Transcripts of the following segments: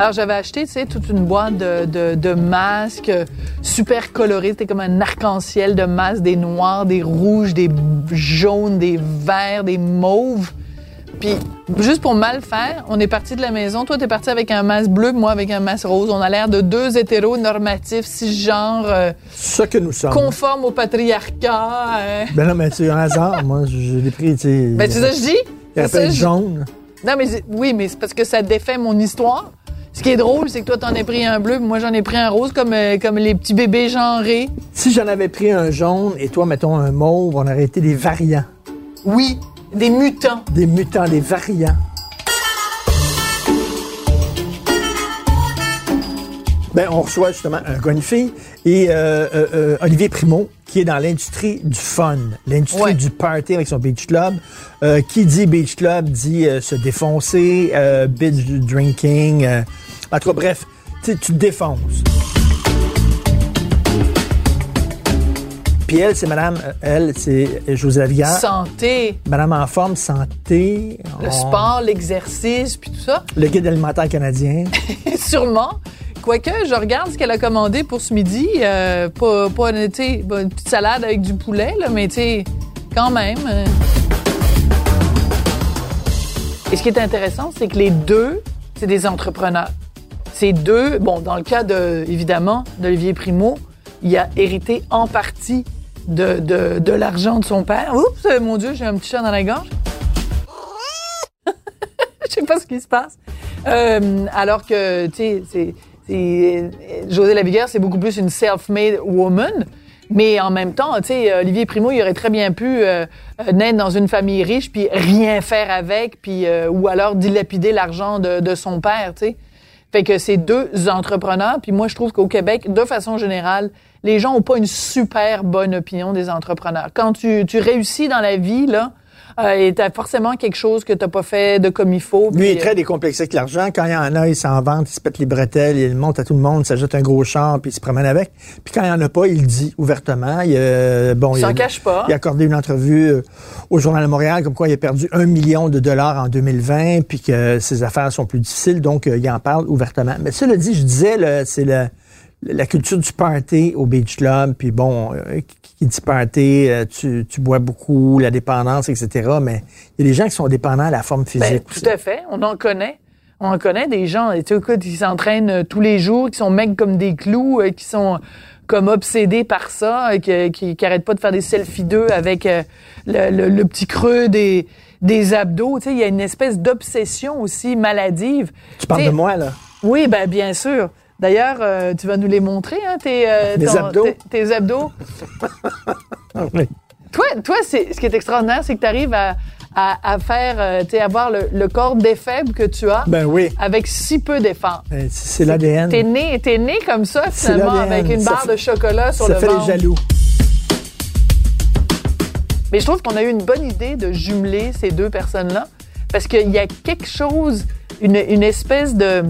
Alors, j'avais acheté, toute une boîte de masques super colorés. C'était comme un arc-en-ciel de masques, des noirs, des rouges, des jaunes, des verts, des mauves. Puis, juste pour mal faire, on est parti de la maison. Toi, t'es parti avec un masque bleu, moi avec un masque rose. On a l'air de deux hétéros normatifs, cisgenres, euh, Ce que nous sommes. conformes au patriarcat. euh. Ben non, mais c'est un hasard. Moi, je l'ai pris, tu sais. Ben, ça que je dis? Il appelle jaune. Non, mais oui, mais c'est parce que ça défait mon histoire. Ce qui est drôle, c'est que toi, t'en as pris un bleu, puis moi, j'en ai pris un rose, comme, euh, comme les petits bébés genrés. Si j'en avais pris un jaune et toi, mettons un mauve, on aurait été des variants. Oui, des mutants. Des mutants, des variants. Ben, on reçoit justement un gars, une fille, et euh, euh, euh, Olivier Primo, qui est dans l'industrie du fun, l'industrie Ouais. du party avec son beach club. Qui dit beach club dit se défoncer, binge drinking. en tout cas, bref, tu te défonces. Puis elle, c'est madame, euh, elle, c'est José Lavigueur. Santé, Madame en forme, santé. le on- sport, l'exercice, puis tout ça. Le guide alimentaire canadien. Sûrement. Quoique, je regarde ce qu'elle a commandé pour ce midi. Euh, pas, pas, une petite salade avec du poulet, là, mais tu quand même. euh. Et ce qui est intéressant, c'est que les deux, c'est des entrepreneurs. Ces deux, bon, dans le cas de, évidemment, d'Olivier Primo, il a hérité en partie de, de, l'argent de son père. Oups, euh, mon Dieu, j'ai un petit chat dans la gorge. Je sais pas ce qui se passe. Euh, alors que, tu sais, c'est, c'est, José Lavigueur, c'est beaucoup plus une self-made woman. Mais en même temps, tu sais, Olivier Primo, il aurait très bien pu euh, euh, naître dans une famille riche puis rien faire avec, puis euh, ou alors dilapider l'argent de, de son père, tu sais. Fait que c'est deux entrepreneurs. Puis moi, je trouve qu'au Québec, de façon générale, les gens ont pas une super bonne opinion des entrepreneurs. Quand tu, tu réussis dans la vie, là, euh, et t'as forcément quelque chose que t'as pas fait de comme il faut. Lui, il est très décomplexé avec l'argent. Quand il y en a, il s'en vante, il se pète les bretelles, il monte à tout le monde, il s'ajoute un gros char, puis il se promène avec. Puis quand il n'y en a pas, il le dit ouvertement. Il, euh, bon, Il s'en cache pas. Il a accordé une entrevue euh, au Journal de Montréal, comme quoi il a perdu un million de dollars en 2020, puis que ses affaires sont plus difficiles, donc euh, il en parle ouvertement. Mais cela dit, je disais, c'est le- la culture du party au Beach Club, puis bon, euh, qui dit party, euh, tu, tu bois beaucoup, la dépendance, etc. Mais il y a des gens qui sont dépendants à la forme Ben, physique. tout à fait. On en connaît. On en connaît des gens, tu sais, qui s'entraînent euh, tous les jours, qui sont mecs comme des clous, euh, qui sont comme obsédés par ça, qui, qui, qui arrêtent pas de faire des selfies d'eux avec le, le- le petit creux des, des abdos. Tu sais, il y a une espèce d'obsession aussi maladive. Tu parles de moi, là. Oui, ben bien sûr. D'ailleurs, euh, tu vas nous les montrer, hein, tes, euh, ton- abdos? tes- tes abdos. Oui. Toi, toi c'est, ce qui est extraordinaire, c'est que tu arrives à, à, à faire, euh, tu sais, avoir le, le corps défaible que tu as Ben oui. avec si peu d'efforts. Ben, C'est l'ADN. T'es né, t'es né comme ça, finalement, avec une Ça barre fait- de chocolat sur Ça le fait ventre. les jaloux. Mais je trouve qu'on a eu une bonne idée de jumeler ces deux personnes-là, parce qu'il y a quelque chose, une, une espèce de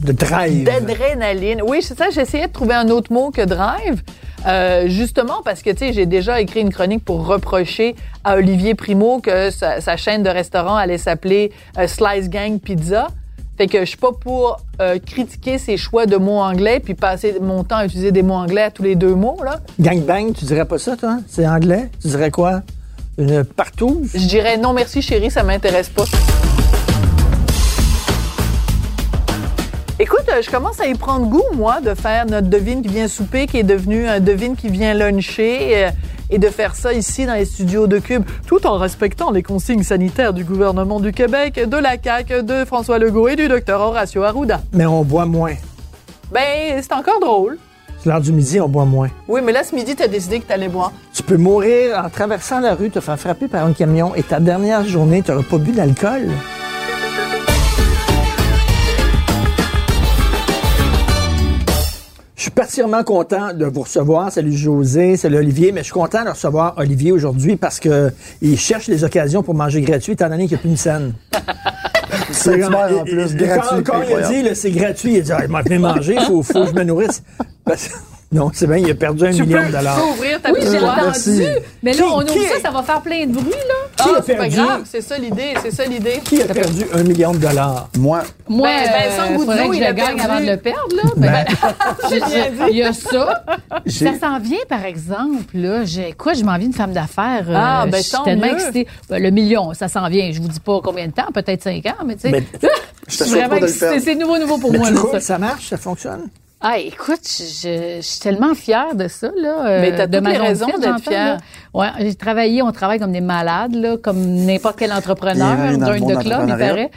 De drive. d'adrénaline. Oui, c'est ça. J'essayais de trouver un autre mot que drive. euh, justement parce que tu sais j'ai déjà écrit une chronique pour reprocher à Olivier Primo que sa, sa chaîne de restaurant allait s'appeler euh, Slice Gang Pizza. Fait que je suis pas pour euh, critiquer ses choix de mots anglais puis passer mon temps à utiliser des mots anglais à tous les deux mots là. Gangbang, tu dirais pas ça, toi? C'est anglais? Tu dirais quoi? Une partouze? Je dirais non merci chérie, ça m'intéresse pas. Écoute, euh, je commence à y prendre goût, moi, de faire notre devine qui vient souper, qui est devenu un devine qui vient luncher, euh, et de faire ça ici dans les studios de Cube, tout en respectant les consignes sanitaires du gouvernement du Québec, de la CAQ, de François Legault et du docteur Horacio Arruda. Mais on boit moins. Ben, c'est encore drôle. C'est l'heure du midi, on boit moins. Oui, mais là, ce midi, t'as décidé que t'allais boire. Tu peux mourir en traversant la rue, te faire frapper par un camion et ta dernière journée, tu n'auras pas bu d'alcool. Suis particulièrement content de vous recevoir. Salut José, salut Olivier, mais je suis content de recevoir Olivier aujourd'hui parce que il cherche les occasions pour manger gratuit étant donné qu'il n'y a plus une scène. C'est en plus, et- gratuit. Quand, quand il a dit, là, c'est gratuit, il a dit, ah, il manger, il faut, faut que je me nourrisse. Parce- non, c'est bien, il a perdu un Tu million peux, de dollars. tu peux ouvrir ta Oui, j'ai entendu. Mais là, Qui- on ouvre ça, ça va faire plein de bruit, là. Qui Ah, a c'est pas perdu? grave, c'est ça l'idée, c'est ça l'idée. Qui a perdu un million de dollars? Moi, Moi, Ben, Vincent euh, que je il a le gagne perdu. avant de le perdre, là. Ben, dit. il y a ça. Ça s'en vient, par exemple, là. J'ai, quoi, je m'en viens une femme d'affaires. euh, Ah, ben, je suis tant tellement mieux. excitée. Ben, le million, ça s'en vient. Je vous dis pas combien de temps, peut-être cinq ans, mais tu sais. Je suis vraiment excitée. C'est nouveau, nouveau pour Mais moi, tu là, roules, ça. ça marche, ça fonctionne? Ah, écoute, je, je suis tellement fière de ça, là. euh, Mais t'as de toutes ma les raisons d'être fière. Ouais, j'ai travaillé, on travaille comme des malades, là, comme n'importe quel entrepreneur, d'un de club, il paraît.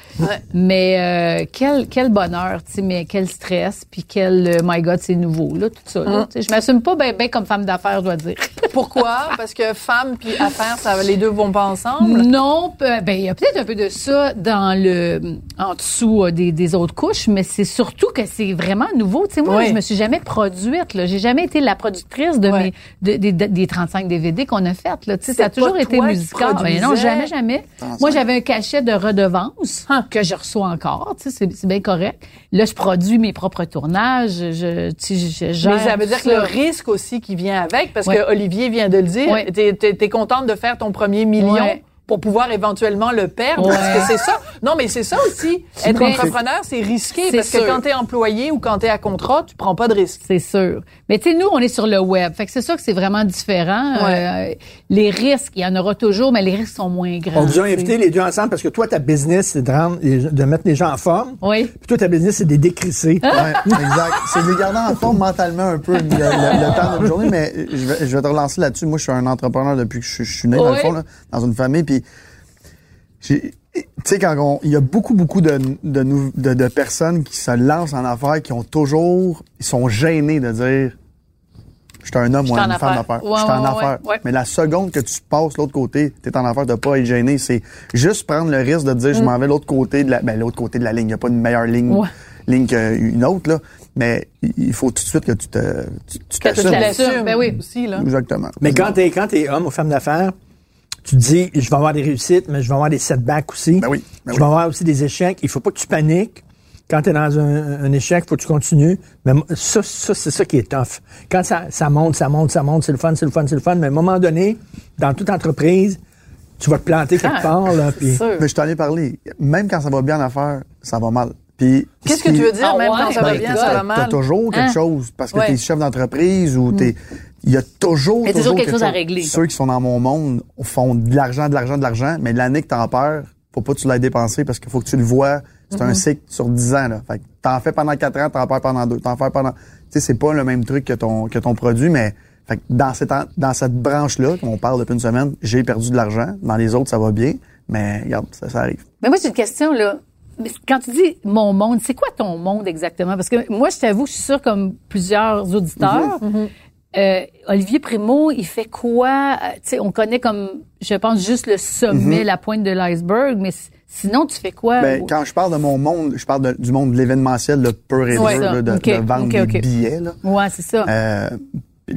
Mais euh, quel, quel bonheur, tu sais, mais quel stress, puis quel, euh, my God, c'est nouveau, là, tout ça. Là. Sais, Je m'assume pas bien comme femme d'affaires, je dois dire. Pourquoi? Parce que femme puis affaires, ça, les deux vont pas ensemble? Non, ben il y a peut-être un peu de ça dans le en dessous euh, des, des autres couches, mais c'est surtout que c'est vraiment nouveau. Tu sais, moi, Oui. je me suis jamais produite. Là, j'ai jamais été la productrice de mes de- des- de- des 35 DVD qu'on a faites. Là, tu ça a toujours été musical. Ben non, jamais, jamais. Moi, j'avais un cachet de redevance Hein. que je reçois encore. Tu sais, c'est, c'est bien correct. Là, je produis mes propres tournages. Je, tu sais, je, gère Mais ça veut dire que le risque aussi qui vient avec, parce que Olivier vient de le dire, t'es- t'es contente de faire ton premier million. Pour pouvoir éventuellement le perdre, Ouais. parce que c'est ça. Non, mais c'est ça aussi. Être entrepreneur, c'est risqué, parce que quand t'es employé ou quand t'es à contrat, tu prends pas de risque. C'est sûr. Mais tu sais, nous, on est sur le web. Fait que c'est sûr que c'est vraiment différent. Ouais. Euh, les risques, il y en aura toujours, mais les risques sont moins grands. On vous a invité les deux ensemble parce que toi, ta business, c'est de, rendre les- de mettre les gens en forme. Oui. Puis toi, ta business, c'est de les décrisser. Ah. Ouais, exact. C'est de les garder en forme mentalement un peu le, le- le temps d'une journée, mais je vais, je vais te relancer là-dessus. Moi, je suis un entrepreneur depuis que je, suis- je suis né, dans le fond, là, dans une famille, puis j'ai- tu sais, quand on, il y a beaucoup, beaucoup de, de, nou- de, de personnes qui se lancent en affaires, qui ont toujours, ils sont gênés de dire, je suis un homme ou une femme affaires. d'affaires. Ouais, je suis en ouais, affaires. Mais la seconde que tu passes l'autre côté, tu es en affaires de pas être gêné, c'est juste prendre le risque de dire, je m'en vais l'autre côté de la, ben, l'autre côté de la ligne. Il n'y a pas une meilleure ligne, Mm. Ouais. ligne qu'une autre, là. Mais il- faut tout de suite que tu te, tu, tu Que tu l'assumes. Ben oui. aussi, là. Exactement. Mais quand t'es, quand t'es homme ou femme d'affaires, tu te dis, je vais avoir des réussites, mais je vais avoir des setbacks aussi. Ben oui, ben je oui. vais avoir aussi des échecs. Il faut pas que tu paniques. Quand tu es dans un, un échec, faut que tu continues. Mais ça, ça c'est ça qui est tough. Quand ça, ça monte, ça monte, ça monte, c'est le fun, c'est le fun, c'est le fun. Mais à un moment donné, dans toute entreprise, tu vas te planter quelque Ah, part. Là, puis- sûr. Mais je t'en ai parlé. Même quand ça va bien en affaires, ça va mal. Puis, Qu'est-ce ce que tu veux dire, Ah même ouais? quand ça va Ben, bien, ça va T'as mal? toujours quelque Hein? chose parce que Ouais. t'es chef d'entreprise ou t'es. Il y a toujours, a toujours quelque chose à régler. Ceux qui sont dans mon monde font de l'argent, de l'argent, de l'argent, mais l'année que t'en perds, faut pas que tu l'aies dépensé parce qu'il faut que tu le vois. C'est Mm-hmm. un cycle sur 10 ans, là. Fait que t'en fais pendant 4 ans, t'en perds pendant 2. T'en fais pendant. Tu sais, c'est pas le même truc que ton, que ton produit, mais. Fait que dans cette, dans cette branche-là, comme on parle depuis une semaine, j'ai perdu de l'argent. Dans les autres, ça va bien. Mais, regarde, ça, ça arrive. Mais moi, j'ai une question, là. Quand tu dis mon monde, c'est quoi ton monde exactement? Parce que moi, je t'avoue, je suis sûre, comme plusieurs auditeurs, euh, Olivier Primo, il fait quoi? Euh, Tu sais, on connaît comme, je pense, juste le sommet, la pointe de l'iceberg, mais sinon, tu fais quoi? Ben, quand je parle de mon monde, je parle de- du monde de l'événementiel, le pur et Ouais, dur, ça. là, de, vendre des billets. Là. Ouais, c'est ça. Euh,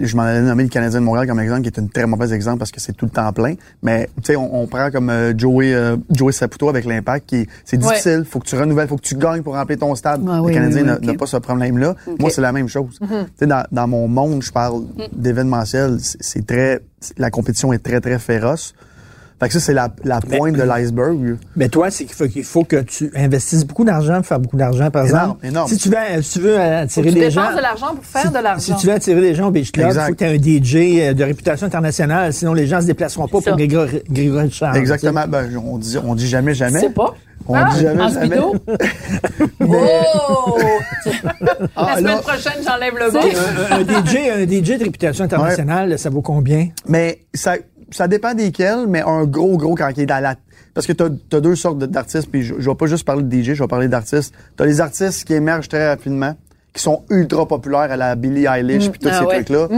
je m'en allais nommer le Canadien de Montréal comme exemple, qui est un très mauvais exemple parce que c'est tout le temps plein. Mais tu sais, on, on prend comme euh, Joey, euh, Joey Saputo avec l'Impact, qui c'est Ouais. difficile. Faut que tu renouvelles, faut que tu gagnes pour remplir ton stade. Ah le Canadien oui, n'a oui, n'a ok. pas ce problème-là. Moi, c'est la même chose. Tu sais, dans, dans mon monde, je parle d'événementiel. C'est très, la compétition est très très féroce. Fait que ça, c'est la, la pointe de l'iceberg. Mais toi, c'est qu'il faut, qu'il faut que tu investisses beaucoup d'argent pour faire beaucoup d'argent, par Énorme, exemple. énorme. Si tu veux, si tu veux attirer des gens. dépenses de l'argent pour faire si, de l'argent. Si tu veux attirer des gens au Beach Club, il faut que tu aies un DJ euh, de réputation internationale, sinon les gens se déplaceront pas pour. Grégory, Grégory Charles. Exactement. Ben, on dit, on dit jamais jamais. C'est pas. On Ah, dit jamais en jamais. speedo? Oh! Ah, La semaine là, prochaine, j'enlève le. Un, un DJ, un DJ de réputation internationale, ça vaut combien? Mais ça, ça dépend desquels, mais un gros, gros quand il est dans la... Parce que t'as as deux sortes d'artistes, puis je, je vais pas juste parler de DJ, je vais parler d'artistes. T'as les artistes qui émergent très rapidement, qui sont ultra populaires à la Billie Eilish, puis tous Ah ces ouais. trucs-là.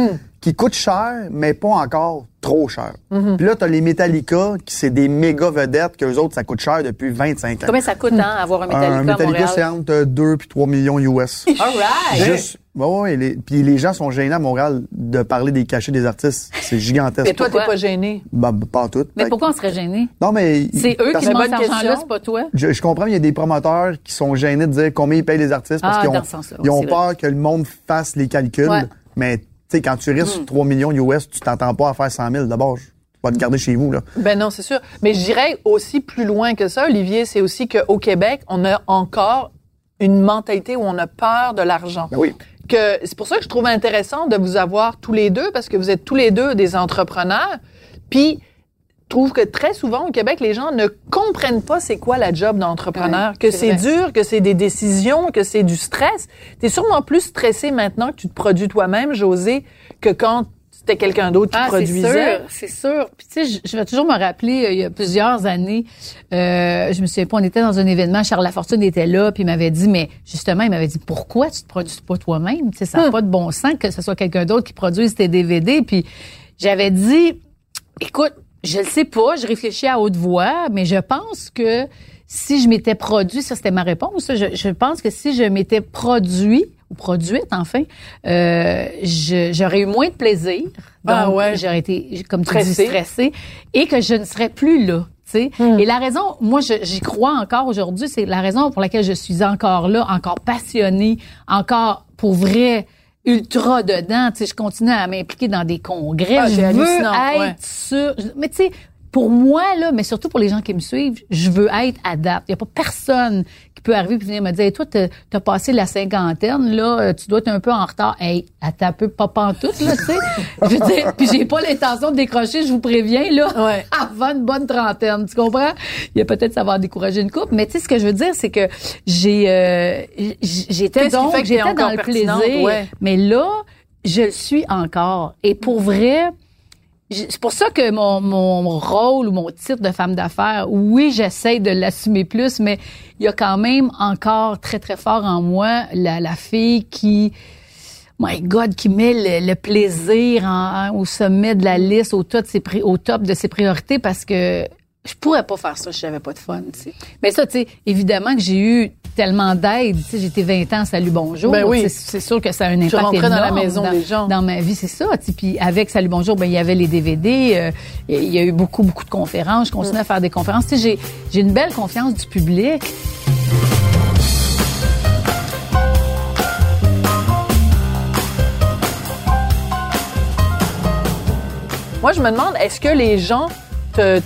Qui coûtent cher, mais pas encore trop cher. Puis là, t'as les Metallica, qui c'est des méga vedettes, qu'eux autres, ça coûte cher depuis 25 ans. Combien ça coûte, hein, avoir un Metallica, un Metallica, c'est entre 2 puis 3 millions US. All right. Juste, ouais, ouais, les- puis les gens sont gênés à Montréal de parler des cachets des artistes. C'est gigantesque. Mais toi, t'es pas gêné? Bah, bah, pas en tout. Mais Fait- pourquoi on serait gêné? Non, mais. C'est eux qui demandent cet argent-là, c'est pas toi? Je, je comprends, il y a des promoteurs qui sont gênés de dire combien ils payent les artistes parce Ah, qu'ils ont, ils peur que le monde fasse les calculs. Ouais. Mais, sais, quand tu risques 3 millions US, tu t'entends pas à faire 100 000. D'abord, je vais te garder chez vous, là. Ben non, c'est sûr. Mais je dirais aussi plus loin que ça, Olivier, c'est aussi qu'au Québec, on a encore une mentalité où on a peur de l'argent. Ben oui. Que c'est pour ça que je trouve intéressant de vous avoir tous les deux parce que vous êtes tous les deux des entrepreneurs. Puis trouve que très souvent au Québec, les gens ne comprennent pas c'est quoi la job d'entrepreneur, Ouais, que c'est c'est dur, que c'est des décisions, que c'est du stress. Tu es sûrement plus stressé maintenant que tu te produis toi-même, José, que quand c'était quelqu'un d'autre qui Ah, c'est produisait. sûr, c'est sûr. Puis tu sais, je, je vais toujours me rappeler, euh, il y a plusieurs années, euh, je me souviens pas, on était dans un événement, Charles Lafortune était là, puis il m'avait dit, mais justement, il m'avait dit, pourquoi tu te produis pas toi-même? Tu sais, ça n'a pas de bon sens que ce soit quelqu'un d'autre qui produise tes DVD. Puis j'avais dit, écoute, je le sais pas, je réfléchis à haute voix, mais je pense que si je m'étais produit, ça c'était ma réponse, ça, je, je pense que si je m'étais produit ou produite enfin, euh, j'aurais eu moins de plaisir. Donc, Ah ouais. j'aurais été, comme tu Stressée. dis, stressée et que je ne serais plus là. sais. Et la raison, moi, j'y crois encore aujourd'hui, c'est la raison pour laquelle je suis encore là, encore passionnée, encore pour vrai ultra dedans. Tu sais, je continue à m'impliquer dans des congrès. Ah, je veux être ouais. sûr. Mais tu sais, pour moi, là, mais surtout pour les gens qui me suivent, je veux être adapte. Il n'y a pas personne qui peut arriver et venir me dire, toi, t'as as passé la cinquantaine, là, euh, tu dois être un peu en retard. Hey, attends un peu, pas pantoute, là, tu sais. Je veux dire, puis j'ai pas l'intention de décrocher, je vous préviens, là, Ouais. avant une bonne trentaine, tu comprends? Il y a peut-être ça va décourager une couple, mais tu sais, ce que je veux dire, c'est que j'ai, euh, j'étais donc, j'étais dans le plaisir. Ouais. Mais là, je le suis encore. Et pour vrai, c'est pour ça que mon, mon rôle ou mon titre de femme d'affaires, oui, j'essaie de l'assumer plus, mais il y a quand même encore très, très fort en moi la, fille qui, my God, qui met le, plaisir au sommet de la liste, au top, de ses, au top de ses priorités parce que je pourrais pas faire ça si j'avais pas de fun. Mais ça, tu sais, évidemment que j'ai eu tellement d'aide, tu sais, j'étais 20 ans, salut, bonjour. Ben oui. C'est- sûr que ça a un impact rentrais dans la énorme maison des gens. dans ma vie, c'est ça. tu sais. Puis avec Salut Bonjour, ben il y avait les DVD, euh, il y a eu beaucoup beaucoup de conférences. Je continue à faire des conférences. Tu sais, j'ai une belle confiance du public. Moi, je me demande, est-ce que les gens te-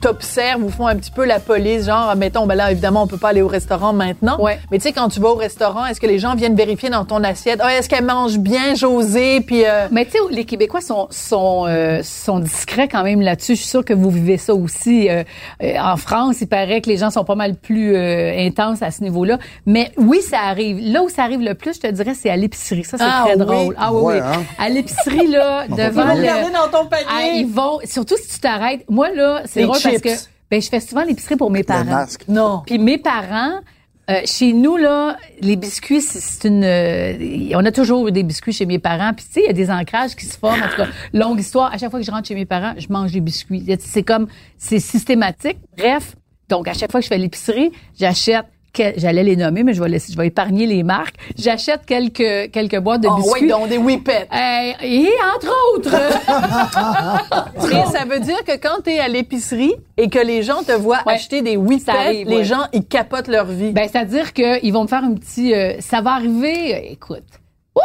t'observent ou font un petit peu la police, genre, mettons, ben là, évidemment, on peut pas aller au restaurant maintenant. Ouais. Mais tu sais, quand tu vas au restaurant, est-ce que les gens viennent vérifier dans ton assiette, Ah, est-ce qu'elle mange bien, José, puis euh, Mais tu sais, les Québécois sont sont euh, sont discrets quand même là-dessus. Je suis sûre que vous vivez ça aussi. Euh, euh, en France, il paraît que les gens sont pas mal plus euh, intenses à ce niveau-là. Mais oui, ça arrive. Là où ça arrive le plus, je te dirais, c'est à l'épicerie. Ça, c'est Ah très oui? drôle. Ah oui, Ouais, oui. hein? À l'épicerie là, devant Ils vont le. dans ton Ah, ils vont, surtout si tu t'arrêtes. Moi, là, c'est Drôle parce que ben, je fais souvent l'épicerie pour mes Le parents. masque. Non. Puis mes parents, euh, chez nous, là, les biscuits, c'est c'est une... euh, on a toujours eu des biscuits chez mes parents. Puis tu sais, il y a des ancrages qui se forment. En tout cas, longue histoire. À chaque fois que je rentre chez mes parents, je mange des biscuits. C'est comme... C'est systématique. Bref, donc à chaque fois que je fais l'épicerie, j'achète... que- J'allais les nommer, mais je vais laisser, je vais épargner les marques. J'achète quelques quelques boîtes de Oh, biscuits. oui, donc des whippets. Euh, et entre autres, Mais ça veut dire que quand tu es à l'épicerie et que les gens te voient Ouais. acheter des whippets, arrive, les ouais. gens, ils capotent leur vie. Ben, c'est-à-dire qu'ils vont me faire un petit... euh, ça va arriver, euh, écoute...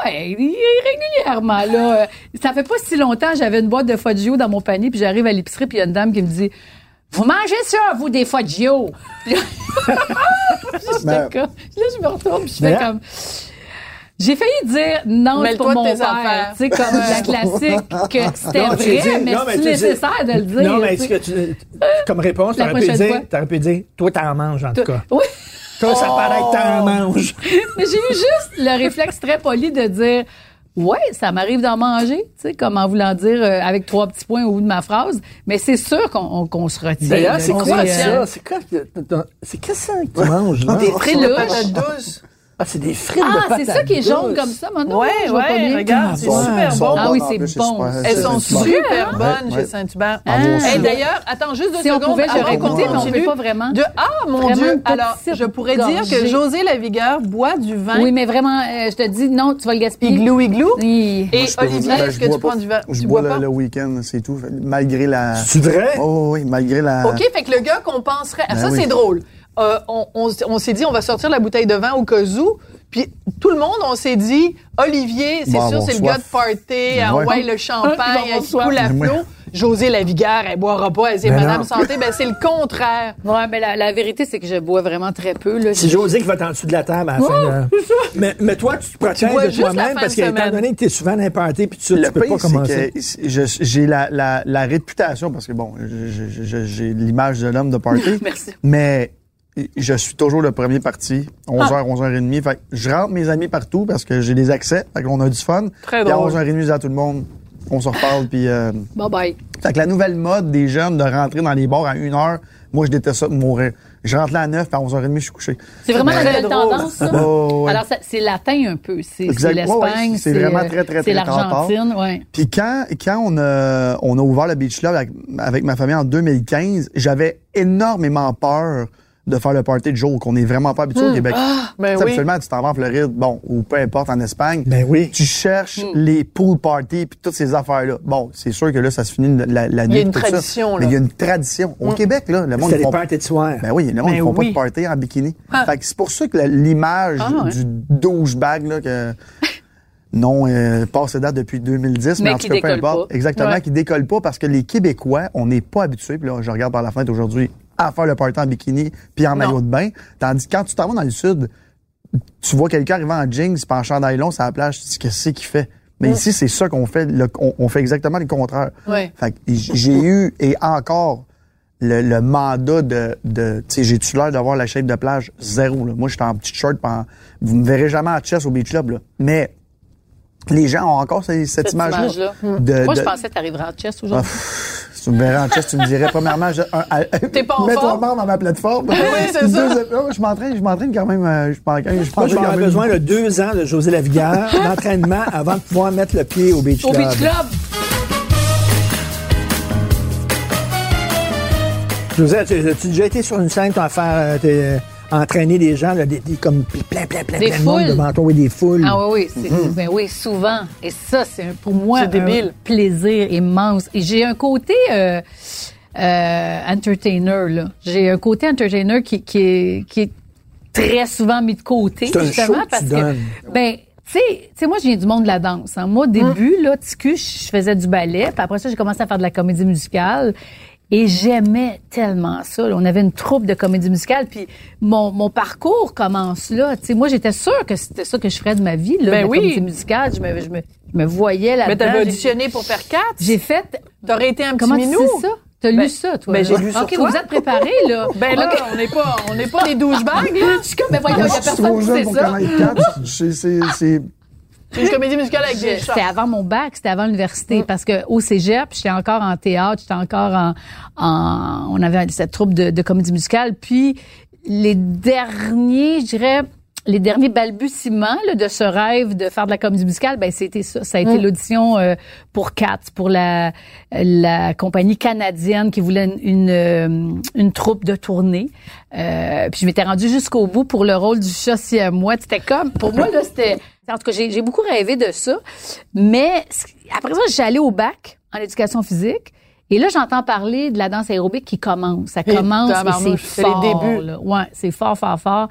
Ouais, régulièrement, là. ça fait pas si longtemps, j'avais une boîte de Foggio dans mon panier, puis j'arrive à l'épicerie, puis il y a une dame qui me dit « Vous mangez ça, vous, des Foggio? » Puis là, j'étais Ben- comme- là, je me retourne, je fais Mais- comme... J'ai failli dire non, c'est pour mon tes père. Tu sais, comme la classique, que c'était vrai, dis- mais c'est dis- nécessaire de le dire. Non, mais est-ce que tu, comme réponse, t'aurais pu, dire, fois. t'aurais pu dire, toi, t'en manges, en tout cas. Oui. Toi, ça paraît que t'en Oh. manges. Mais j'ai eu juste le réflexe très poli de dire Ouais, ça m'arrive d'en manger, tu sais, comme en voulant dire euh, avec trois petits points au bout de ma phrase. Mais c'est sûr qu'on on- qu'on se retient. D'ailleurs, là, c'est quoi euh, ça? C'est quoi, c'est qu'est-ce que tu manges, là? Des frites de là. patates douces. Ah, c'est des frites de Ah, c'est ça qui est jaune comme ça, maintenant. Ouais, je vois pas ouais, bien. regarde, c'est bon. super bon. Ah oui, en c'est bon. Elles c'est sont super. bonnes Ouais, chez ouais. Saint-Hubert. Ah, là. D'ailleurs, attends juste deux Si on secondes. pouvait, j'aurais goûté, mais on continue. peut pas vraiment. De, ah, mon Vraiment Dieu. Alors, je pourrais dire que. José Lavigueur boit du vin Oui, mais vraiment, euh, je te dis, non, tu vas le gaspiller. igloo igloo. Oui. Et Olivier, est-ce je que tu prends du vin? Je bois bois le, pas? le week-end, c'est tout. Malgré la. C'est vrai? Oh, oui, malgré la. OK, fait que le gars qu'on penserait. Ah, Ben ça, oui. c'est drôle. Euh, on on, s- on s'est dit, on va sortir la bouteille de vin au cas où. Puis tout le monde, on s'est dit, Olivier, c'est sûr, c'est le gars de party, ah Ouais. ouais, le Il champagne, soif. coule à Ouais. flot. José Lavigueur, elle boira pas, elle c'est Ben Madame non. Santé. Ben, c'est le contraire. Ouais, mais la, la vérité, c'est que je bois vraiment très peu. Là. C'est José qui va être en dessous de la table à la fin. de- Mais, mais toi, tu te protèges de toi-même parce qu'étant semaine. donné que tu es souvent parties puis tu, Le tu peux pas commencer. que j'ai la, la, la réputation, parce que bon, je- je- je- j'ai l'image de l'homme de party. Merci. Mais je suis toujours le premier parti, 11h, 11h30. Fait que je rentre mes amis partout parce que j'ai des accès. Fait qu'on a du fun. Très Puis à drôle. 11h30, je dis à tout le monde, on se reparle. Puis, euh, Bye bye. fait que la nouvelle mode des jeunes de rentrer dans les bars à 1h, moi, je déteste ça de mourir. Je rentre là à 9, puis à 11h30, je suis couché. C'est vraiment Mais- la nouvelle tendance, ça? Oh, ouais. Alors, ça- c'est latin un peu. C'est l'Espagne, c'est vraiment très, très, c'est très l'Argentine, ouais. Puis quand, quand on, a, on a ouvert le Beach Club avec, avec ma famille en 2015, j'avais énormément peur de faire le party de jour, qu'on est vraiment pas habitué au Québec. ben Tu sais, oui. Habituellement, tu t'en vas en Floride, bon, ou peu importe, en Espagne. Ben oui. Tu cherches les pool parties puis toutes ces affaires-là. Bon, c'est sûr que là, ça se finit la, la nuit. Il y a une ça. tradition, là. Mais il y a une tradition. Au Québec, là, le monde, C'est les font parties de soir. ben oui, le monde, Ben ils font oui. pas de party en bikini. Ah. Fait que c'est pour ça que l'image Ah, ouais. du douchebag, là, que, non, euh, passe date depuis 2010, mais, Mais en qui tout cas, peu décolle importe. pas. Exactement, Ouais. qui décolle pas parce que les Québécois, on n'est pas habitués, puis là, je regarde par la fenêtre aujourd'hui, à faire le party en bikini puis en maillot de bain. Tandis que quand tu t'en vas dans le sud, tu vois quelqu'un arriver en jeans puis en chandail long sur la plage, tu te dis qu'est-ce que c'est qu'il fait? Mais ici, c'est ça qu'on fait. le- on, on fait exactement le contraire. Ouais. Fait que j'ai eu et encore le, le mandat de, de tu sais, j'ai-tu l'air d'avoir la shape de plage? Zéro, là. Moi, j'étais en petite shirt pendant, vous me verrez jamais en chest au beach club, là. Mais, les gens ont encore cette, image-là. De- Moi, je pensais que t'arriverais en chest ah, aujourd'hui. si tu me verrais en chest, tu me dirais, premièrement, je, un, un- T'es pas en mets-toi forme? mort dans ma plateforme. Oui, c'est ça. Oh, je m'entraîne, je m'entraîne quand même, euh, je quand avoir même. besoin de deux ans de José Lavigueur d'entraînement avant de pouvoir mettre le pied au Beach Au Club. Beach Club. José, tu as déjà été sur une scène, toi, à faire t'es, euh, entraîner des gens, là, des, des- comme plein, plein, plein, Des plein de monde foules. devant toi, oui, des foules. Ah oui, oui, c'est, ben oui, souvent. Et ça, c'est un- pour moi C'est un plaisir immense. Et j'ai un côté euh, euh, entertainer là. J'ai un côté entertainer qui, qui est qui est très souvent mis de côté C'est un justement show que tu parce donnes. que ben tu sais, tu sais, moi, je viens du monde de la danse. hein. Moi, au début, là, TQ, je faisais du ballet. Puis après ça, j'ai commencé à faire de la comédie musicale. Et j'aimais tellement ça. là. On avait une troupe de comédie musicale. Puis mon, mon parcours commence là. Tu sais, moi, j'étais sûre que c'était ça que je ferais de ma vie, là, Ben la oui. comédie musicale. Je me, je me, je me voyais là-dedans. Mais t'avais auditionné pour faire quatre? J'ai fait... T'aurais été un petit Comment tu minou? sais ça? T'as Ben- lu ça, toi? ben, j'ai lu sur OK, toi. vous êtes préparés, là. Ben là, on n'est pas, on n'est pas des douchebags, là. Je suis comme, ben voyons, il y a personne trop qui sait pour ça. C'est, c'est, c'est, C'est une comédie musicale avec des Je- chats. C'était avant mon bac, c'était avant l'université, parce que au cégep, j'étais encore en théâtre, j'étais encore en, en- on avait cette troupe de, de comédie musicale, puis les derniers, je dirais, les derniers balbutiements là, de ce rêve de faire de la comédie musicale, ben c'était ça. Ça a été l'audition euh, pour Cats, pour la la compagnie canadienne qui voulait une une, euh, une troupe de tournée. Euh, puis je m'étais rendue jusqu'au bout pour le rôle du chat siamois. C'était comme, pour moi là, c'était. En tout cas, j'ai beaucoup rêvé de ça. Mais après ça, allé au bac en éducation physique. Et là, j'entends parler de la danse aérobique qui commence. Ça commence et c'est fort. débuts. là. Ouais, c'est fort, fort, fort.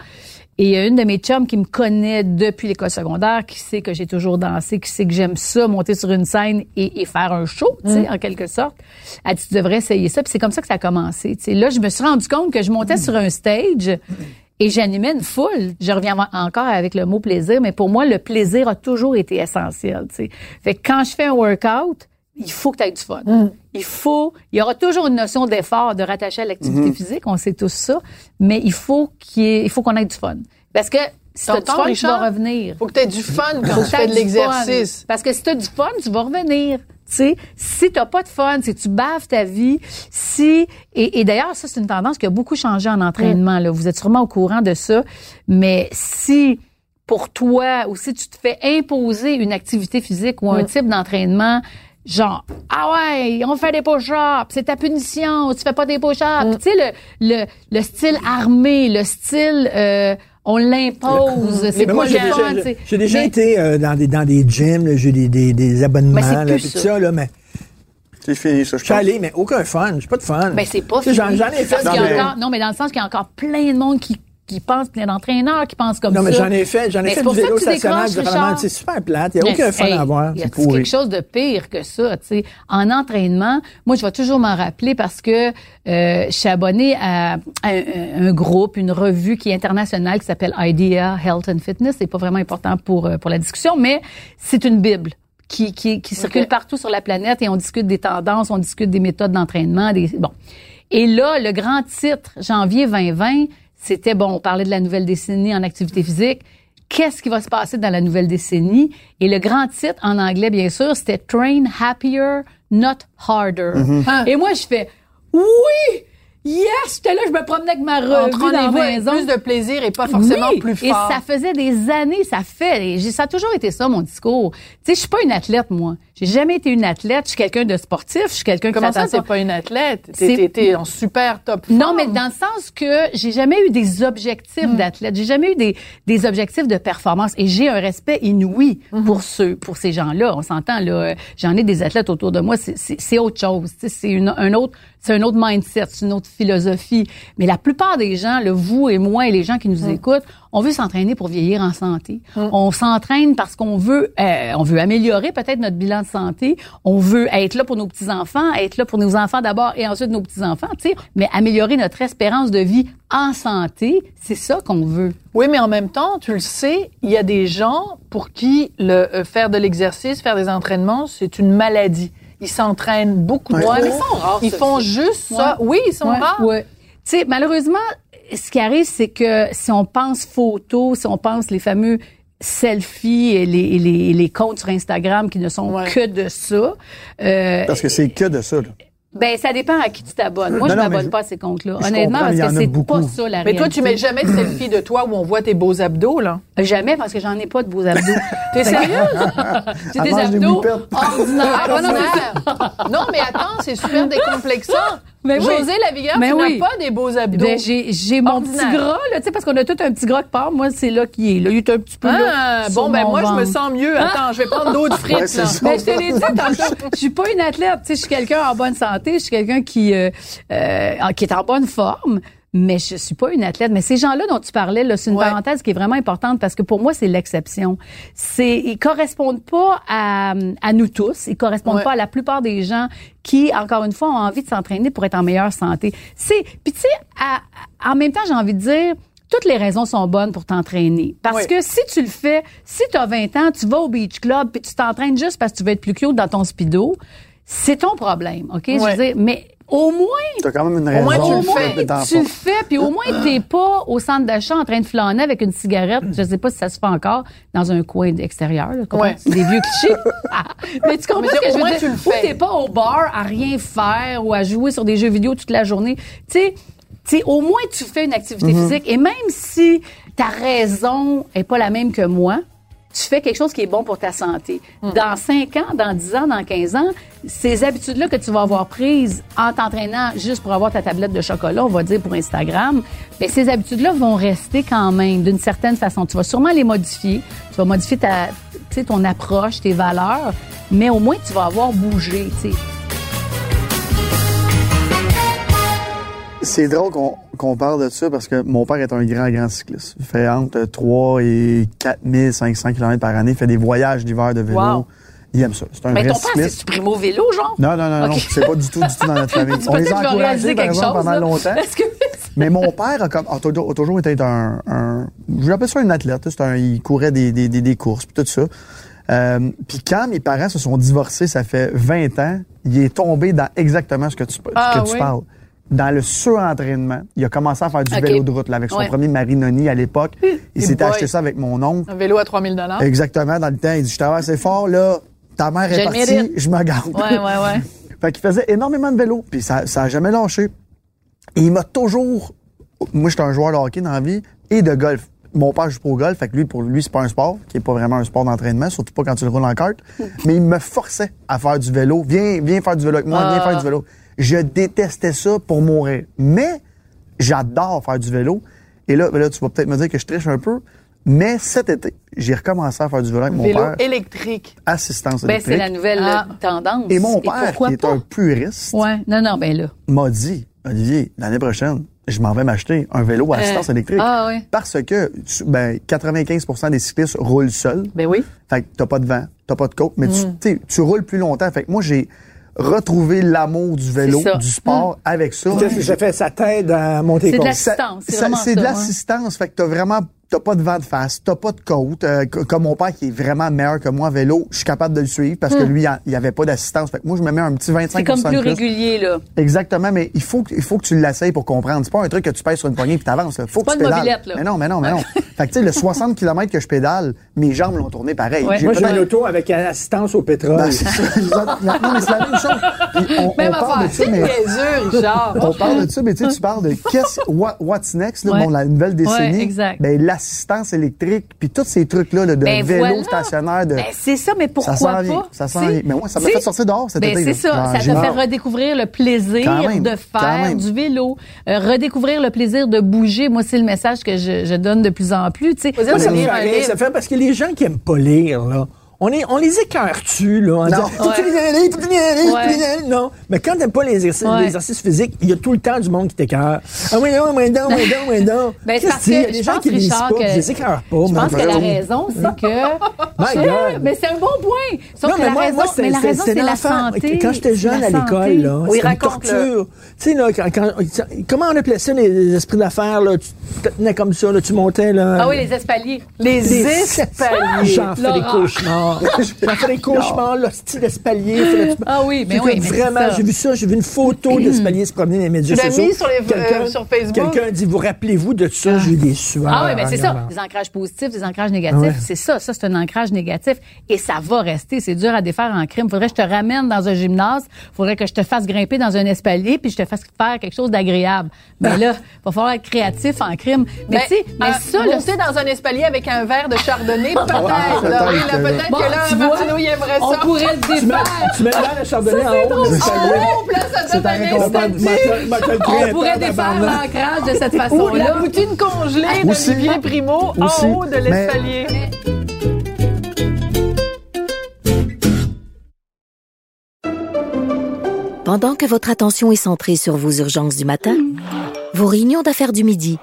Et il y a une de mes chums qui me connaît depuis l'école secondaire, qui sait que j'ai toujours dansé, qui sait que j'aime ça, monter sur une scène et, et faire un show, tu sais, en quelque sorte. Elle dit, tu devrais essayer ça. Puis c'est comme ça que ça a commencé. Tu sais, là, je me suis rendu compte que je montais sur un stage et j'animais une foule. Je reviens en- encore avec le mot plaisir, mais pour moi, le plaisir a toujours été essentiel. Tu sais. Fait que quand je fais un workout, il faut que tu aies du fun. Il faut, il y aura toujours une notion d'effort, de rattacher à l'activité physique, on sait tous ça, mais il faut qu'il y ait- il faut qu'on ait du fun. Parce que si tu as du fun, tu vas revenir. Faut que t'aies du fun quand Faut tu fais de l'exercice. fun. Parce que si tu as du fun, tu vas revenir. Tu sais, si t'as pas de fun, si tu baves ta vie, si et, et d'ailleurs ça c'est une tendance qui a beaucoup changé en entraînement. Là. Vous êtes sûrement au courant de ça, mais si pour toi ou si tu te fais imposer une activité physique ou un type d'entraînement, genre ah ouais, on fait des push-ups, c'est ta punition, tu fais pas des push-ups. Tu sais le, le le style armé, le style euh, on l'impose, c'est Mais pas moi, j'ai le déjà, j'ai- déjà mais- été euh, dans des dans des gyms, là, j'ai des, des, des abonnements, Mais c'est là, plus ça. ça, là, mais C'est fini, ça, je suis allé, mais aucun fun, j'ai pas de fun. Ben, c'est pas J'en ai fait. Non, mais- encore- non, mais dans le sens qu'il y a encore plein de monde qui, qui pense, plein d'entraîneurs qui pensent comme Non, mais ça. j'en ai fait, j'en ai Mais fait c'est du pour ça vélo stationnaire, vraiment, c'est super plate, il n'y a aucun fun hey, à avoir. Y C'est a quelque chose de pire que ça, tu sais? En entraînement, moi, je vais toujours m'en rappeler parce que euh, je suis abonnée à, à un, un groupe, une revue qui est internationale qui s'appelle IDEA Health and Fitness. C'est pas vraiment important pour euh, pour la discussion, mais c'est une bible. Qui, qui, qui circule partout sur la planète et on discute des tendances, on discute des méthodes d'entraînement, des bon. Et là, le grand titre, janvier 2020, c'était bon, on parlait de la nouvelle décennie en activité physique. Qu'est-ce qui va se passer dans la nouvelle décennie? Et le grand titre, en anglais, bien sûr, c'était Train Happier, Not Harder. Ah. Et moi, je fais, oui! Yes! J'étais là, je me promenais avec ma revue dans la maison. plus de plaisir et pas forcément Oui, plus Et fort. ça faisait des années, ça fait. et ça a toujours été ça, mon discours. Tu sais, je suis pas une athlète, moi. J'ai jamais été une athlète. Je suis quelqu'un de sportif. Je suis quelqu'un qui Comment ça, t'es pas une athlète? T'es en super top Non, mais dans le sens que j'ai jamais eu des objectifs d'athlète. J'ai jamais eu des, des objectifs de performance. Et j'ai un respect inouï pour ceux, pour ces gens-là. On s'entend, là. J'en ai des athlètes autour de moi. C'est- autre chose. C'est un autre, c'est un autre mindset, c'est une autre philosophie. Mais la plupart des gens, le vous et moi et les gens qui nous écoutent, on veut s'entraîner pour vieillir en santé. On s'entraîne parce qu'on veut, euh, on veut améliorer peut-être notre bilan de santé. On veut être là pour nos petits enfants, être là pour nos enfants d'abord et ensuite nos petits enfants. Tu sais, mais améliorer notre espérance de vie en santé, c'est ça qu'on veut. Oui, mais en même temps, tu le sais, il y a des gens pour qui le euh, faire de l'exercice, faire des entraînements, c'est une maladie. Ils s'entraînent beaucoup Ouais. trop. Ouais, mais ils sont rares, Ils font juste ça. Oui, ils sont Ouais, rares. ouais. Tu sais, malheureusement, ce qui arrive, c'est que si on pense photos, si on pense les fameux selfies et les, et les, et les comptes sur Instagram qui ne sont Ouais. que de ça, euh, Parce que c'est que de ça, là. ben ça dépend à qui tu t'abonnes. Moi, Non, je mais m'abonne pas à ces comptes-là. Honnêtement, parce que c'est pas ça la Mais toi, tu mets jamais de selfie de toi où on voit tes beaux abdos, là? Jamais parce que j'en ai pas de beaux abdos. T'es sérieuse? J'ai des abdos ordinaires. Ah, non, mais- non, mais attends, c'est super décomplexant. Mais oui. José Lavigueur, Mais tu oui. n'as pas des beaux abdos. Ben, j'ai j'ai mon Ordinaire. petit gras là, tu sais parce qu'on a tout un petit gras qui part. Moi, c'est là qui est. Là, il est un petit peu. Ah, bon, ben moi, je me sens mieux. Attends, je vais prendre d'autres frites, Ouais, là. Mais je te l'ai dit tantôt, je suis pas une athlète, tu sais, je suis quelqu'un en bonne santé, je suis quelqu'un qui euh, euh, qui est en bonne forme, mais je suis pas une athlète. Mais ces gens-là dont tu parlais, là, c'est une Ouais. parenthèse qui est vraiment importante parce que pour moi, c'est l'exception. C'est ils correspondent pas à, à nous tous, ils correspondent Ouais. pas à la plupart des gens qui, encore une fois, ont envie de s'entraîner pour être en meilleure santé. C'est puis tu sais, en même temps, j'ai envie de dire toutes les raisons sont bonnes pour t'entraîner. Parce Oui. que si tu le fais, si tu as 20 ans, tu vas au beach club puis tu t'entraînes juste parce que tu veux être plus cute dans ton speedo, c'est ton problème, OK? Je veux dire, mais au moins, T'as quand même une Au raison. moins, tu le au moins, fais. tu le fais, puis au moins, t'es pas au centre d'achat en train de flâner avec une cigarette. Je sais pas si ça se fait encore dans un coin extérieur. Là? Ouais. C'est des vieux clichés. mais tu comprends Mais ce que au je veux moins, dire? tu le Ou fais. t'es pas au bar à rien faire ou à jouer sur des jeux vidéo toute la journée. Tu sais, tu sais, au moins, tu fais une activité Mm-hmm. physique. Et même si ta raison est pas la même que moi, tu fais quelque chose qui est bon pour ta santé. Mm. Dans 5 ans, dans 10 ans, dans 15 ans, ces habitudes-là que tu vas avoir prises en t'entraînant juste pour avoir ta tablette de chocolat, on va dire pour Instagram, ben ces habitudes-là vont rester quand même d'une certaine façon. Tu vas sûrement les modifier. Tu vas modifier ta, tu sais, ton approche, tes valeurs, mais au moins tu vas avoir bougé, tu sais. C'est drôle qu'on parle de ça parce que mon père est un grand, grand cycliste. Il fait entre 3 et 4 500 km par année. Il fait des voyages d'hiver de vélo. Wow. Il aime ça. C'est un Mais ton père, cycliste. c'est primo vélo, genre? Non, non, non, non. C'est pas du tout, du tout dans notre famille. On les a encouragés, par exemple, chose. pendant là. longtemps. Que Mais mon père a, comme, a toujours, a toujours été un, un je l'appelle ça un athlète. C'est un, il courait des, des, des, des courses puis tout ça. Euh, puis quand mes parents se sont divorcés, ça fait 20 ans, il est tombé dans exactement ce que tu, Ah, que tu oui? parles. Dans le surentraînement, il a commencé à faire du vélo de route là, avec son Ouais. premier Marinoni à l'époque. Il Et s'était acheté ça avec mon oncle. Un vélo à 3000 dollars. Exactement, dans le temps. Il dit, je travaille assez fort, là, ta mère est partie, je me garde. Ouais, ouais, ouais. Fait qu'il faisait énormément de vélo, puis ça, ça a jamais lâché. Et il m'a toujours... Moi, j'étais un joueur de hockey dans la vie et de golf. mon père joue pas au golf, fait que lui, pour lui, c'est pas un sport, qui est pas vraiment un sport d'entraînement, surtout pas quand tu le roules en kart. mais il me forçait à faire du vélo. Viens, viens faire du vélo avec moi, viens Ah. faire du vélo. Je détestais ça pour mourir. Mais j'adore faire du vélo. Et là, ben là, tu vas peut-être me dire que je triche un peu. Mais cet été, j'ai recommencé à faire du vélo avec mon Vélo père. électrique. Assistance Ben, c'est électrique. la nouvelle Ah. euh, tendance. Et mon père, qui est pas? un puriste, Ouais, non, non, ben là. m'a dit, Olivier, l'année prochaine, je m'en vais m'acheter un vélo à assistance Euh, électrique. ah ouais. Parce que tu- ben, 95% des cyclistes roulent seuls. Ben oui. Fait que t'as pas de vent, t'as pas de côte, mais Mm. tu, tu sais, tu roules plus longtemps. Fait que moi, j'ai retrouvé l'amour du vélo, du sport avec ça. Qu'est-ce que ça fait? Ça t'aide à monter C'est de compte. la- Ça- Assistance, c'est ça- vraiment C'est de ouais. l'assistance. Fait que t'as vraiment, t'as pas de vent de face, t'as pas de côte. Euh, comme mon père qui est vraiment meilleur que moi en vélo, je suis capable de le suivre parce que lui, il y avait pas d'assistance. Fait que moi, je me mets un petit 25 Mm. C'est comme plus plus. régulier, là. Exactement, mais il faut que, il faut que tu l'essayes pour comprendre. C'est pas un truc que tu pèses sur une poignée puis t'avances. là. Faut que pas tu une pédales. mobilette, là. Mais non, mais non, mais non. fait que tu sais, le 60 km que je pédale, mes jambes l'ont tourné pareil. Ouais. Moi, j'ai peut-être- un auto avec assistance au pétrole. Ben, c'est ça. non, mais c'est la même chose. Puis on, Même on parle de affaire. ça, mais Richard. on parle de ça, mais tu sais, tu parles de qu'est-ce, what- what's next, là, Ouais. bon, la nouvelle décennie. Ouais, exact. Ben, l'assistance électrique, puis tous ces trucs-là, là, de Ben, vélo voilà. stationnaire, de. Ben, c'est ça, mais pourquoi ça s'en vient. pas? Ça s'en vient. Mais moi, ça m'a fait sortir dehors cet ben, été. c'est ça. Ça te fait redécouvrir le plaisir même, de faire du vélo, euh, redécouvrir le plaisir de bouger. Moi, c'est le message que je, je donne de plus en plus. Tu sais, ça livre. ça fait parce que les gens qui aiment pas lire, là, on, est, on les écœure-tu, là, en disant, que tu Ouais. Non. Mais quand t'aimes pas les exercices, Ouais. l'exercice physique, il y a tout le temps du monde qui t'écœure. Ah oui, non, moi, non, moi, non, moi, non. Ben, c'est parce y a que des je gens qui lisent pas, que- je les écœure pas. Je pense que la raison, c'est que. Mais c'est un bon point. Sauf Non, mais la moi, moi, la c'était- raison, c'est la santé. Quand j'étais jeune à l'école, là, Oui, c'était une torture. Tu sais, là, comment on appelait ça, les esprits d'affaires, là? Tu te tenais comme ça, là, tu montais, là. Ah oui, les espaliers. Les Les espaliers. J'en fais des Laurent. Cauchemars. Des cauchemars, le style espalier. fallait que tu- Ah oui, mais oui, Vraiment, j'ai vu ça, j'ai vu une photo d'espalier se promener dans les médias Tu l'as sociaux. mis sur les- Quelqu'un- euh, sur Facebook? Quelqu'un dit, vous rappelez-vous de ça? J'ai eu des sueurs. Ah oui, mais c'est ça. Des ancrages positifs, des ancrages négatifs. Ouais. C'est ça. Ça, c'est un ancrage négatif. Et ça va rester. C'est dur à défaire en crime. Faudrait que je te ramène dans un gymnase. Faudrait que je te fasse grimper dans un espalier puis je te fasse faire quelque chose d'agréable. Mais là, va falloir être créatif en crime. Mais Ben, tu sais, mais euh, ça, là, monter dans un espalier avec un verre de chardonnay, peut-être. là. peut-être, Oui, là, peut-être Bon, que là, Martineau, il aimerait ça. on pourrait le défaire. tu mets le chardonnay en haut C'est. On pourrait défaire l'ancrage de cette Ou la façon-là. poutine congelée Aussi. d'Olivier Primo en haut de l'escalier. Pendant que votre attention est centrée sur vos urgences du matin, vos réunions d'affaires du midi,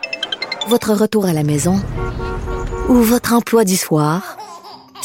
votre retour à la maison ou votre emploi du soir,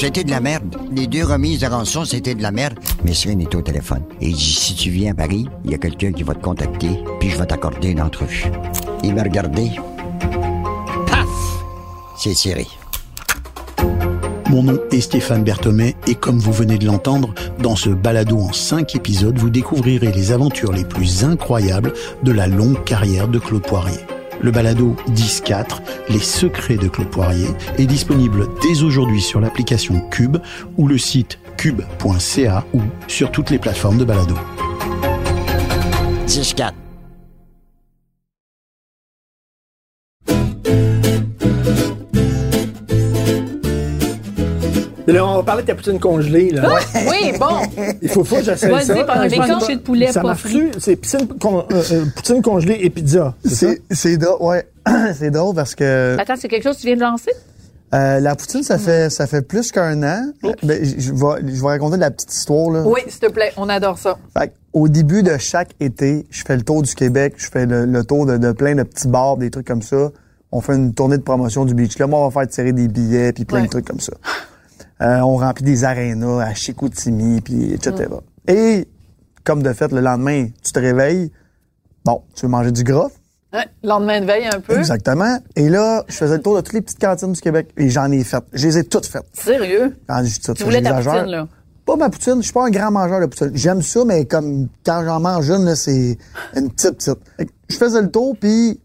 C'était de la merde. Les deux remises de rançon, c'était de la merde. Mais Cyril est au téléphone. Et il dit, si tu viens à Paris, il y a quelqu'un qui va te contacter, puis je vais t'accorder une entrevue. Il m'a regardé. Paf! C'est Thierry. Mon nom est Stéphane Berthomet et comme vous venez de l'entendre, dans ce balado en cinq épisodes, vous découvrirez les aventures les plus incroyables de la longue carrière de Claude Poirier. Le balado 10-4, Les secrets de Claude Poirier, est disponible dès aujourd'hui sur l'application Cube ou le site cube.ca ou sur toutes les plateformes de balado. 10-4. Là, on va parler de ta poutine congelée. Là. Oui, bon. Il faut, faut que j'essaie Vas-y, ça. pendant corchets pas- de poulet Ça pas marche-tu? C'est poutine, con- euh, euh, poutine congelée et pizza. C'est ça? C'est, c'est drôle, ouais. c'est drôle parce que Attends, c'est quelque chose que tu viens de lancer? euh, la poutine, ça fait, ça fait plus qu'un an. Ben, je vais, je vais raconter la petite histoire, là. Oui, s'il te plaît, on adore ça. Fait au début de chaque été, je fais le tour du Québec, je fais le, le tour de, de plein de petits bars, des trucs comme ça. On fait une tournée de promotion du Beach Club. Moi, on va faire tirer des billets, puis plein Ouais. de trucs comme ça. Euh, on remplit des arénas à Chicoutimi, puis etc. Et, comme de fait, le lendemain, tu te réveilles. Bon, tu veux manger du gras? Ouais, Lendemain de veille un peu. Exactement. Et là, je faisais le tour de toutes les petites cantines du Québec. Et j'en ai fait. Je les ai toutes faites. Sérieux? Quand je dis ça, Tu voulais ta poutine, là? pas ma poutine, je suis pas un grand mangeur de poutine. J'aime ça, mais comme quand j'en mange une, c'est une petite petite. Je faisais le tour, puis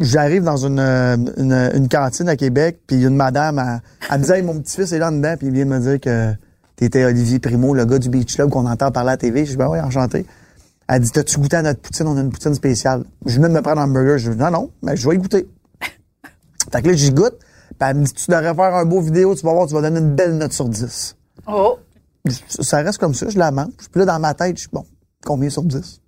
j'arrive dans une, euh, une, une cantine à Québec, puis une madame, elle, elle me Hey, mon petit-fils est là dedans, puis il vient de me dire que t'étais Olivier Primo, le gars du Beach Club qu'on entend parler à la TV. Je dis, ben oui, enchanté. Elle dit, t'as-tu goûté à notre poutine? On a une poutine spéciale. Je venais de me prendre un burger. Je dis, non, non, mais je vais y goûter. Fait que là, j'y goûte. Puis elle me dit, tu devrais faire un beau vidéo, tu vas voir, tu vas donner une belle note sur 10. Oh. Ça reste comme ça, je la mange. Puis là, dans ma tête, je suis bon, combien sur 10?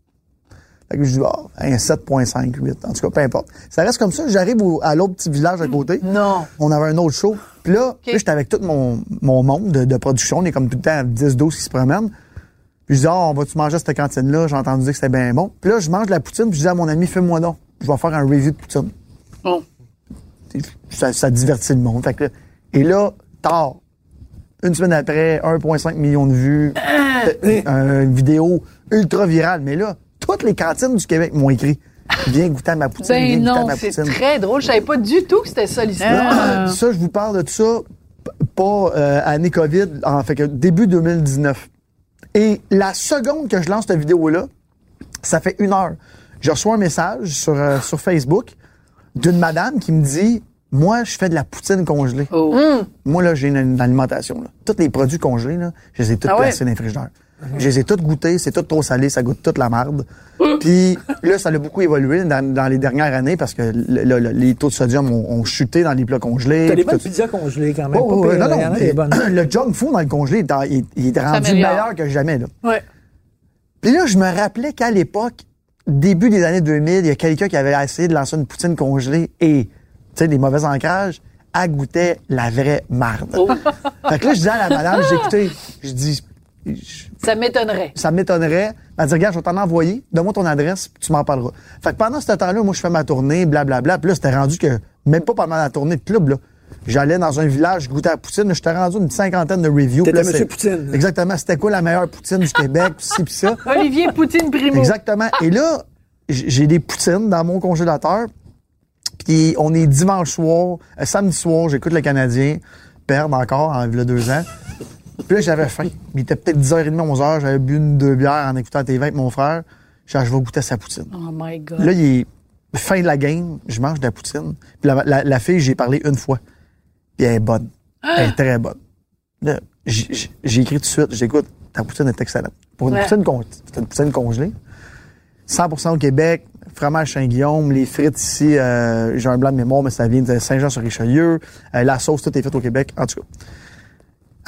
Fait que je dis, ah, un 7.5, 8. En tout cas, peu importe. Ça reste comme ça. J'arrive au- à l'autre petit village à côté. Non. On avait un autre show. Puis là, là, j'étais avec tout mon, mon monde de, de production. On est comme tout le temps 10-12 qui se promènent. Puis je dis, ah, on va-tu manger à cette cantine-là? J'ai entendu dire que c'était bien bon. Puis là, je mange de la poutine. Puis je dis à mon ami, fais-moi donc. Je vais faire un review de poutine. Bon. Ça, ça divertit le monde. Fait que là- et là, tard, une semaine après, 1,5 million de vues, euh, une vidéo ultra virale. Mais là, toutes les cantines du Québec m'ont écrit. Viens goûter à ma poutine, Ben viens goûter à non, ma C'est poutine. très drôle. Je savais pas du tout que c'était ça l'histoire. Ah. Ça, je vous parle de ça, pas euh, année COVID, en fait début 2019. Et la seconde que je lance cette vidéo-là, ça fait une heure. Je reçois un message sur, euh, sur Facebook d'une madame qui me dit Moi, je fais de la poutine congelée. Oh. Moi, là, j'ai une, une alimentation. Là. Tous les produits congelés, là, je les ai tous Ah ouais? placés dans les frigidaires. Je les ai tous goûtés, c'est tout trop salé, ça goûte toute la marde. Puis là, ça a beaucoup évolué dans, dans les dernières années parce que le- le- le- les taux de sodium ont, ont chuté dans les plats congelés. T'as des bonnes pizzas congelées quand même. Oh, pas pire, non, non, mais le junk food dans le congelé, il, est- il- il est rendu meilleur que jamais. Là. Ouais. Puis là, je me rappelais qu'à l'époque, début des années 2000, il y a quelqu'un qui avait essayé de lancer une poutine congelée et, tu sais, des mauvais ancrages, elle goûtait la vraie marde. Oh. fait que là, je disais à la madame, j'ai écouté, je dis, Ça m'étonnerait. ça m'étonnerait. Elle dit, regarde, je vais t'en envoyer, donne-moi ton adresse, puis tu m'en parleras. Fait que pendant ce temps-là, moi, je fais ma tournée, blablabla. Puis là, c'était rendu que, même pas pendant la tournée de club, là, j'allais dans un village goûter à la poutine, j'étais rendu une cinquantaine de reviews. T'étais Monsieur Poutine. Exactement. C'était quoi la meilleure poutine du Québec, ci, puis ça. Olivier Poutine Primo. Exactement. Et là, j'ai des poutines dans mon congélateur. Puis on est dimanche soir, euh, samedi soir, j'écoute le Canadien perdre encore en deux ans. Puis là, j'avais faim. Il était peut-être 10h30, 11h. J'avais bu une, deux bières en écoutant TV avec mon frère. Je dis, je vais goûter à sa poutine. Oh my God. Là, il est fin de la game. Je mange de la poutine. Puis la, la- la fille, j'ai parlé une fois. Puis elle est bonne. Elle est très bonne. Là, j'ai écrit tout de suite. J'écoute, ta poutine est excellente. Pour une, Ouais. poutine, une poutine congelée, 100% au Québec, fromage Saint-Guillaume, les frites ici, euh, j'ai un blanc de mémoire, mais ça vient de Saint-Jean-sur-Richelieu. Euh, la sauce, tout est fait au Québec. En tout cas.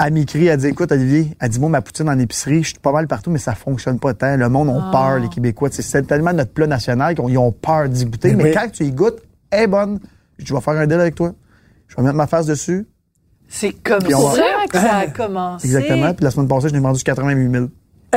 Elle m'écrit, elle dit, écoute, Olivier, elle dit, moi, ma poutine en épicerie, je suis pas mal partout, mais ça fonctionne pas tant. Le monde a peur, les Québécois. C'est tellement notre plat national qu'ils ont peur d'y goûter. Mais Mais oui. quand tu y goûtes, elle est bonne. Je vais faire un deal avec toi. Je vais mettre ma face dessus. C'est comme on va- ça que ça a commencé. Exactement. Puis la semaine passée, je l'ai vendu 88 000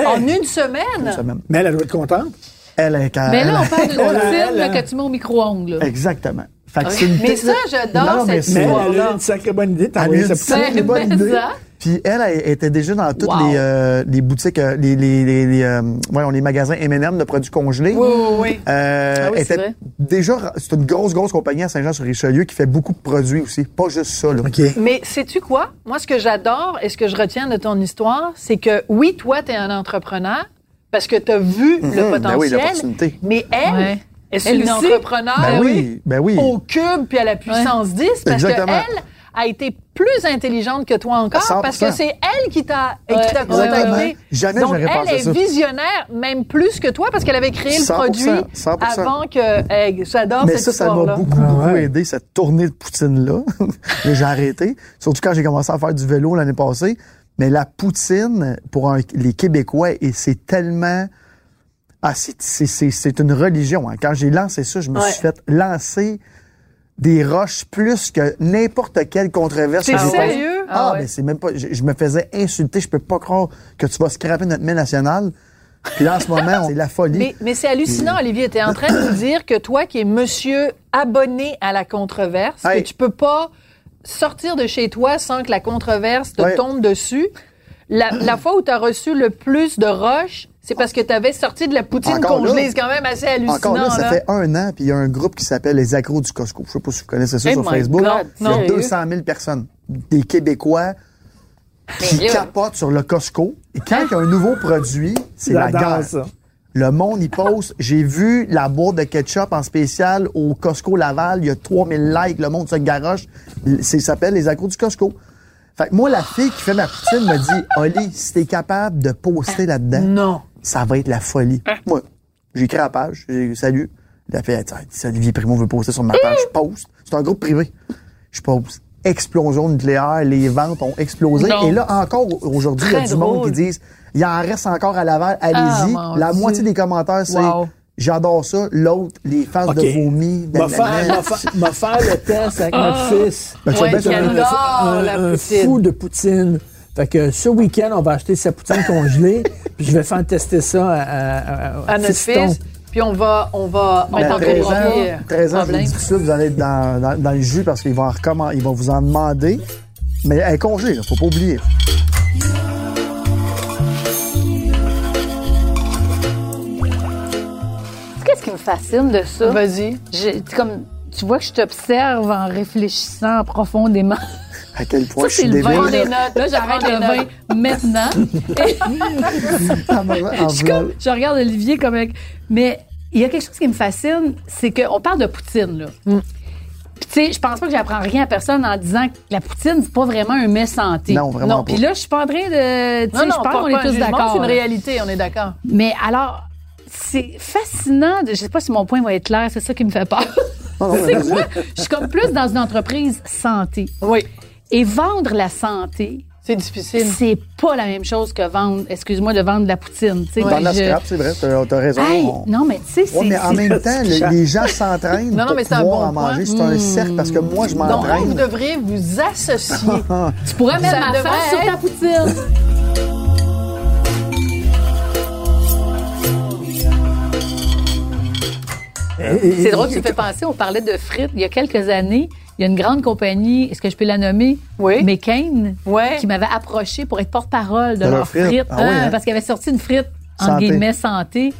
En une semaine? une semaine. Mais elle, doit être contente. Elle est quand Mais là, on parle là, elle. que tu mets au micro-ondes. Exactement. Fait que c'est une Mais ça, j'adore non, mais cette c'est- Mais elle, histoire. a une sacrée bonne idée de a t'envoyer une C'est bonne idée. ça. Puis elle, elle était déjà dans toutes Wow. les, euh, les boutiques, les, les, les, les, euh, voyons, les magasins M&M de produits congelés. Oui, oui, oui. Euh, Ah oui, elle c'est était vrai. déjà, c'est une grosse, grosse compagnie à Saint-Jean-sur-Richelieu qui fait beaucoup de produits aussi. Pas juste ça, là. OK. Mais sais-tu quoi? Moi, ce que j'adore et ce que je retiens de ton histoire, c'est que oui, toi, tu es un entrepreneur parce que tu as vu le ben oui, potentiel. l'opportunité. mais elle, Ouais. est Elle une entrepreneur Ben oui, ben oui. au cube puis à la puissance 10 parce Exactement. qu'elle a été plus intelligente que toi encore 100%. parce que c'est elle qui t'a contacté. Jamais Donc, pensé elle est ça. visionnaire même plus que toi parce qu'elle avait créé le 100%, produit 100%. avant que... Hey, J'adore Mais cette ça, ça m'a histoire-là. beaucoup, Ah ouais. aidé, cette tournée de poutine-là. Mais j'ai arrêté. Surtout quand j'ai commencé à faire du vélo l'année passée. Mais la poutine, pour un- les Québécois, et c'est tellement... Ah, c'est- une religion. hein. Quand j'ai lancé ça, je me Ouais. suis fait lancer des roches plus que n'importe quelle controverse. T'es sérieux? Ah, Ah ouais. mais c'est même pas... Je, je me faisais insulter. Je peux pas croire que tu vas scraper notre main nationale. Puis là, en ce moment, c'est la folie. Mais, mais c'est hallucinant, Olivier. Tu es en train de nous dire que toi, qui es monsieur abonné à la controverse, Hey. que tu peux pas sortir de chez toi sans que la controverse te Ouais. tombe dessus. La, la fois où tu as reçu le plus de roches, c'est parce que tu avais sorti de la poutine Encore congelée. C'est quand même assez hallucinant. Encore là, ça là. fait un an, puis il y a un groupe qui s'appelle les accros du Costco. Je sais pas si vous connaissez ça Eh sur Facebook. God, il y a sérieux? 200 000 personnes, des Québécois. qui capotent sur le Costco. Et quand il y a un nouveau produit, c'est la J'adore guerre. ça. Le monde, il poste. J'ai vu la boîte de ketchup en spécial au Costco Laval. Il y a 3000 likes. Le monde se garoche. C'est- Ça s'appelle les accros du Costco. Fait que moi, la fille qui fait ma poutine me dit, Oli, si t'es capable de poster là-dedans, Non. Ça va être la folie. Moi, j'ai écrit à la page. J'ai salut. La dit, si Olivier Primo veut poster sur ma page, je poste. C'est un groupe privé. Je poste. Explosion nucléaire, les ventes ont explosé. Non. Et là, encore aujourd'hui, il y a du monde qui disent, il en reste encore à Laval, allez-y. Ah, la Dieu. moitié des commentaires, c'est, Wow. j'adore ça. L'autre, les faces OK. de vomi. M'a faire, m'a faire- le test avec notre fils. Ben, tu Ouais, un, fou de poutine. Fait que ce week-end, on va acheter sa poutine congelée, puis je vais faire tester ça à, à, à- À notre fils. Puis on va, on va Ben, mettre en 13 ans, profit. 13 ans, je vous dis tout suite, vous allez être dans, dans, dans le jus parce qu'ils vont, en recommen- ils vont vous en demander. Mais elle est congelée, là, faut pas oublier. Qu'est-ce qui me fascine de ça? Vas-y. J'ai- comme, tu vois que je t'observe en réfléchissant profondément. À quel point Ça, je suis c'est le débile. vin. des notes. Là, j'arrête le vin notes. maintenant. En- en je, suis voulant- comme, je regarde Olivier comme... avec- Mais il y a quelque chose qui me fascine, c'est qu'on parle de poutine, là. Mm. Puis, tu sais, je pense pas que j'apprends rien à personne en disant que la poutine, c'est pas vraiment un mets santé. Non, vraiment pas. Puis là, je suis pas en train de... Tu sais, je pense qu'on est tous d'accord. C'est une réalité, on est d'accord. Mais alors, c'est fascinant. de- Je sais pas si mon point va être clair, c'est ça qui me fait peur. Non, non, mais c'est vas-y. quoi? Je suis comme plus dans une entreprise santé. Oui. Et vendre la santé, C'est difficile. c'est pas la même chose que vendre, excuse-moi, de vendre de la poutine. Dans la scrap, c'est vrai, t'as as raison. Hey, On- non, mais tu sais, c'est. Ouais, mais en même temps, le- les gens s'entraînent Non, non, pour mais c'est un pouvoir bon en manger. point. C'est un cercle parce que moi, je Donc, vous m'entraîne. devriez vous associer. Tu pourrais mettre Ça ma devrait face sur ta poutine. C'est drôle, tu me fais penser, on parlait de frites il y a quelques années. Il y a une grande compagnie, est-ce que je peux la nommer? Oui. McCain, qui m'avait approché pour être porte-parole de, frites. frites. Ah oui, hein? Parce qu'il avait sorti une frite, en Santé. guillemets, santé.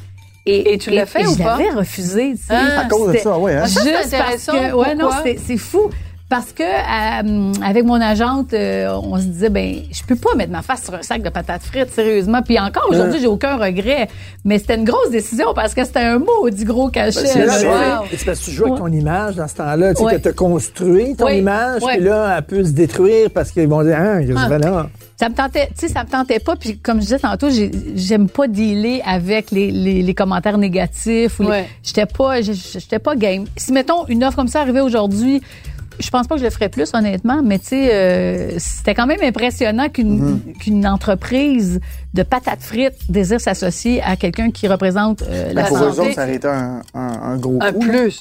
Et, Et tu l'as fait et ou je pas? l'avais refusé, tu sais. Ah, À cause de ça, oui. Hein? Juste parce que, ouais, non, c'est fou. Parce que euh, avec mon agente, euh, on se disait ben je peux pas mettre ma face sur un sac de patates frites sérieusement. Puis encore aujourd'hui, j'ai aucun regret. Mais c'était une grosse décision parce que c'était un maudit gros cachet. Ben, C'est là, c'est- tu sais. Wow. c'est parce que tu joues avec ton image dans ce temps-là. Tu sais, Ouais. que tu as construit ton image, Ouais. puis là, elle peut se détruire parce qu'ils vont dire, ah, qu'est-ce que tu fais là? Ça me tentait, tu sais, ça me tentait pas. Puis comme je disais tantôt, j'ai- j'aime pas dealer avec les, les, les commentaires négatifs. Ou. J'étais pas, j'étais pas game. Si mettons une offre comme ça arrivait aujourd'hui, je pense pas que je le ferais plus honnêtement, mais tu sais, euh, c'était quand même impressionnant qu'une qu'une entreprise de patates frites désire s'associer à quelqu'un qui représente euh, la pour eux santé. autres, ça aurait été un, un, un gros Un coup. plus.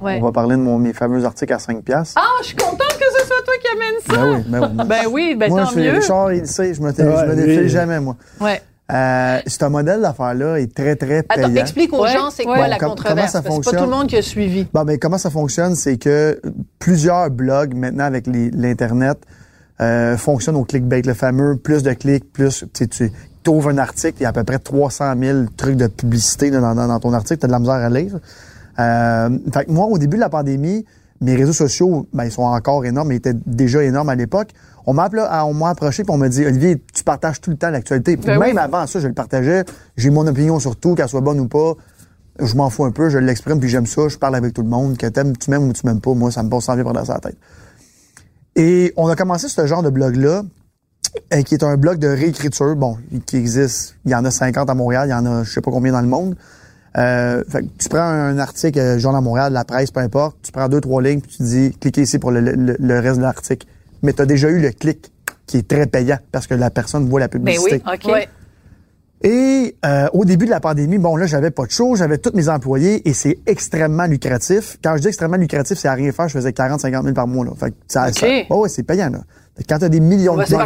Ouais. On va parler de mon, mes fameux articles à 5 piastres. Ah, je suis contente que ce soit toi qui amène ça. Ben oui, ben oui. Ben oui, ben moi, tant je fais mieux. Richard, il sait, je me, je me défile jamais, moi. Ouais. Euh, ce modèle d'affaires-là est très, très payant. Attends, explique aux Ouais, gens c'est quoi ouais. la Com- controverse? comment ça parce que c'est pas fonctionne? tout le monde qui a suivi. Bon, ben, comment ça fonctionne, c'est que plusieurs blogs, maintenant, avec les- l'Internet, euh, fonctionnent au clickbait, le fameux plus de clics, plus, tu sais, tu ouvres un article, il y a à peu près 300 000 trucs de publicité là, dans, dans, dans ton article, tu as de la misère à lire. Euh, fait que moi, au début de la pandémie, mes réseaux sociaux, ben, ils sont encore énormes, ils étaient déjà énormes à l'époque. On m'a appelé- on m'a approché puis on m'a dit, Olivier, tu partages tout le temps l'actualité. Ben Même oui. avant ça, je le partageais. J'ai mon opinion sur tout, qu'elle soit bonne ou pas. Je m'en fous un peu, je l'exprime puis j'aime ça. Je parle avec tout le monde. Que t'aimes, tu m'aimes ou tu m'aimes pas, moi, ça me passe sans vie par la tête. Et on a commencé ce genre de blog-là, euh, qui est un blog de réécriture, bon, qui existe. Il y en a 50 à Montréal, il y en a je sais pas combien dans le monde. Euh, fait que tu prends un article, euh, Journal Montréal, la presse, peu importe, tu prends deux, trois lignes, puis tu dis, cliquez ici pour le, le- le reste de l'article. Mais tu as déjà eu le clic qui est très payant parce que la personne voit la Ben publicité. oui, OK. Ouais. Et euh, au début de la pandémie, bon là, j'avais pas de show, j'avais tous mes employés et c'est extrêmement lucratif. Quand je dis extrêmement lucratif, c'est à rien faire, je faisais 40, 50 000 par mois. Là. Fait que ça, OK. ça- ouais, ouais, c'est payant. Là. Fait que Quand t'as des millions de ça,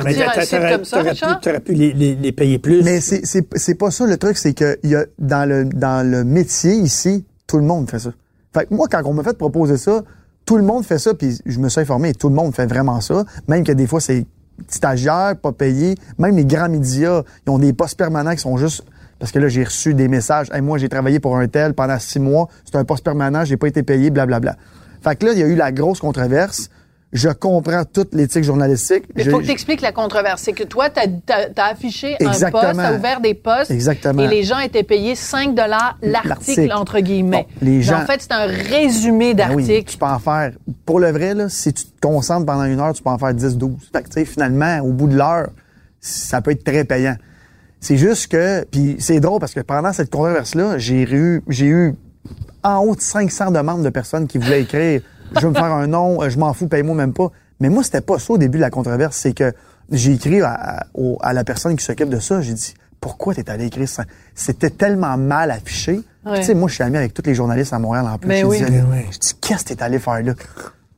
t'aurais pu, pu les, les- les payer plus. mais c'est c'est c'est pas ça le truc, c'est que il y a dans le dans le métier ici, tout le monde fait ça. Fait que moi, quand on m'a fait proposer ça, tout le monde fait ça, puis je me suis informé, et tout le monde fait vraiment ça. Même que des fois c'est stagiaires, pas payés. Même les grands médias, ils ont des postes permanents qui sont juste parce que là j'ai reçu des messages. Moi j'ai travaillé pour un tel pendant six mois, c'est un poste permanent, j'ai pas été payé, blablabla. Fait que là il y a eu la grosse controverse. Je comprends toute l'éthique journalistique. Il Je- faut que tu expliques la controverse. C'est que toi, tu as, affiché un poste, tu ouvert des postes. Exactement. Et les gens étaient payés 5 l'article, L'article. entre guillemets. Bon, les Mais gens- En fait, c'est un résumé Ben oui, d'articles. tu peux en faire. Pour le vrai, là, si tu te concentres pendant une heure, tu peux en faire 10, 12. Fait que, tu sais, finalement, au bout de l'heure, ça peut être très payant. C'est juste que, puis c'est drôle parce que pendant cette controverse-là, j'ai eu, j'ai eu en haut de 500 demandes de personnes qui voulaient écrire je veux me faire un nom, je m'en fous, paye-moi même pas. Mais moi, c'était pas ça au début de la controverse. C'est que j'ai écrit à, à- au- à la personne qui s'occupe de ça, j'ai dit pourquoi t'es allé écrire ça? C'était tellement mal affiché. Ouais. Tu sais, moi, je suis ami avec tous les journalistes à Montréal en plus. Ben J'ai oui. dit, Ben oui. je dis, qu'est-ce que t'es allé faire là?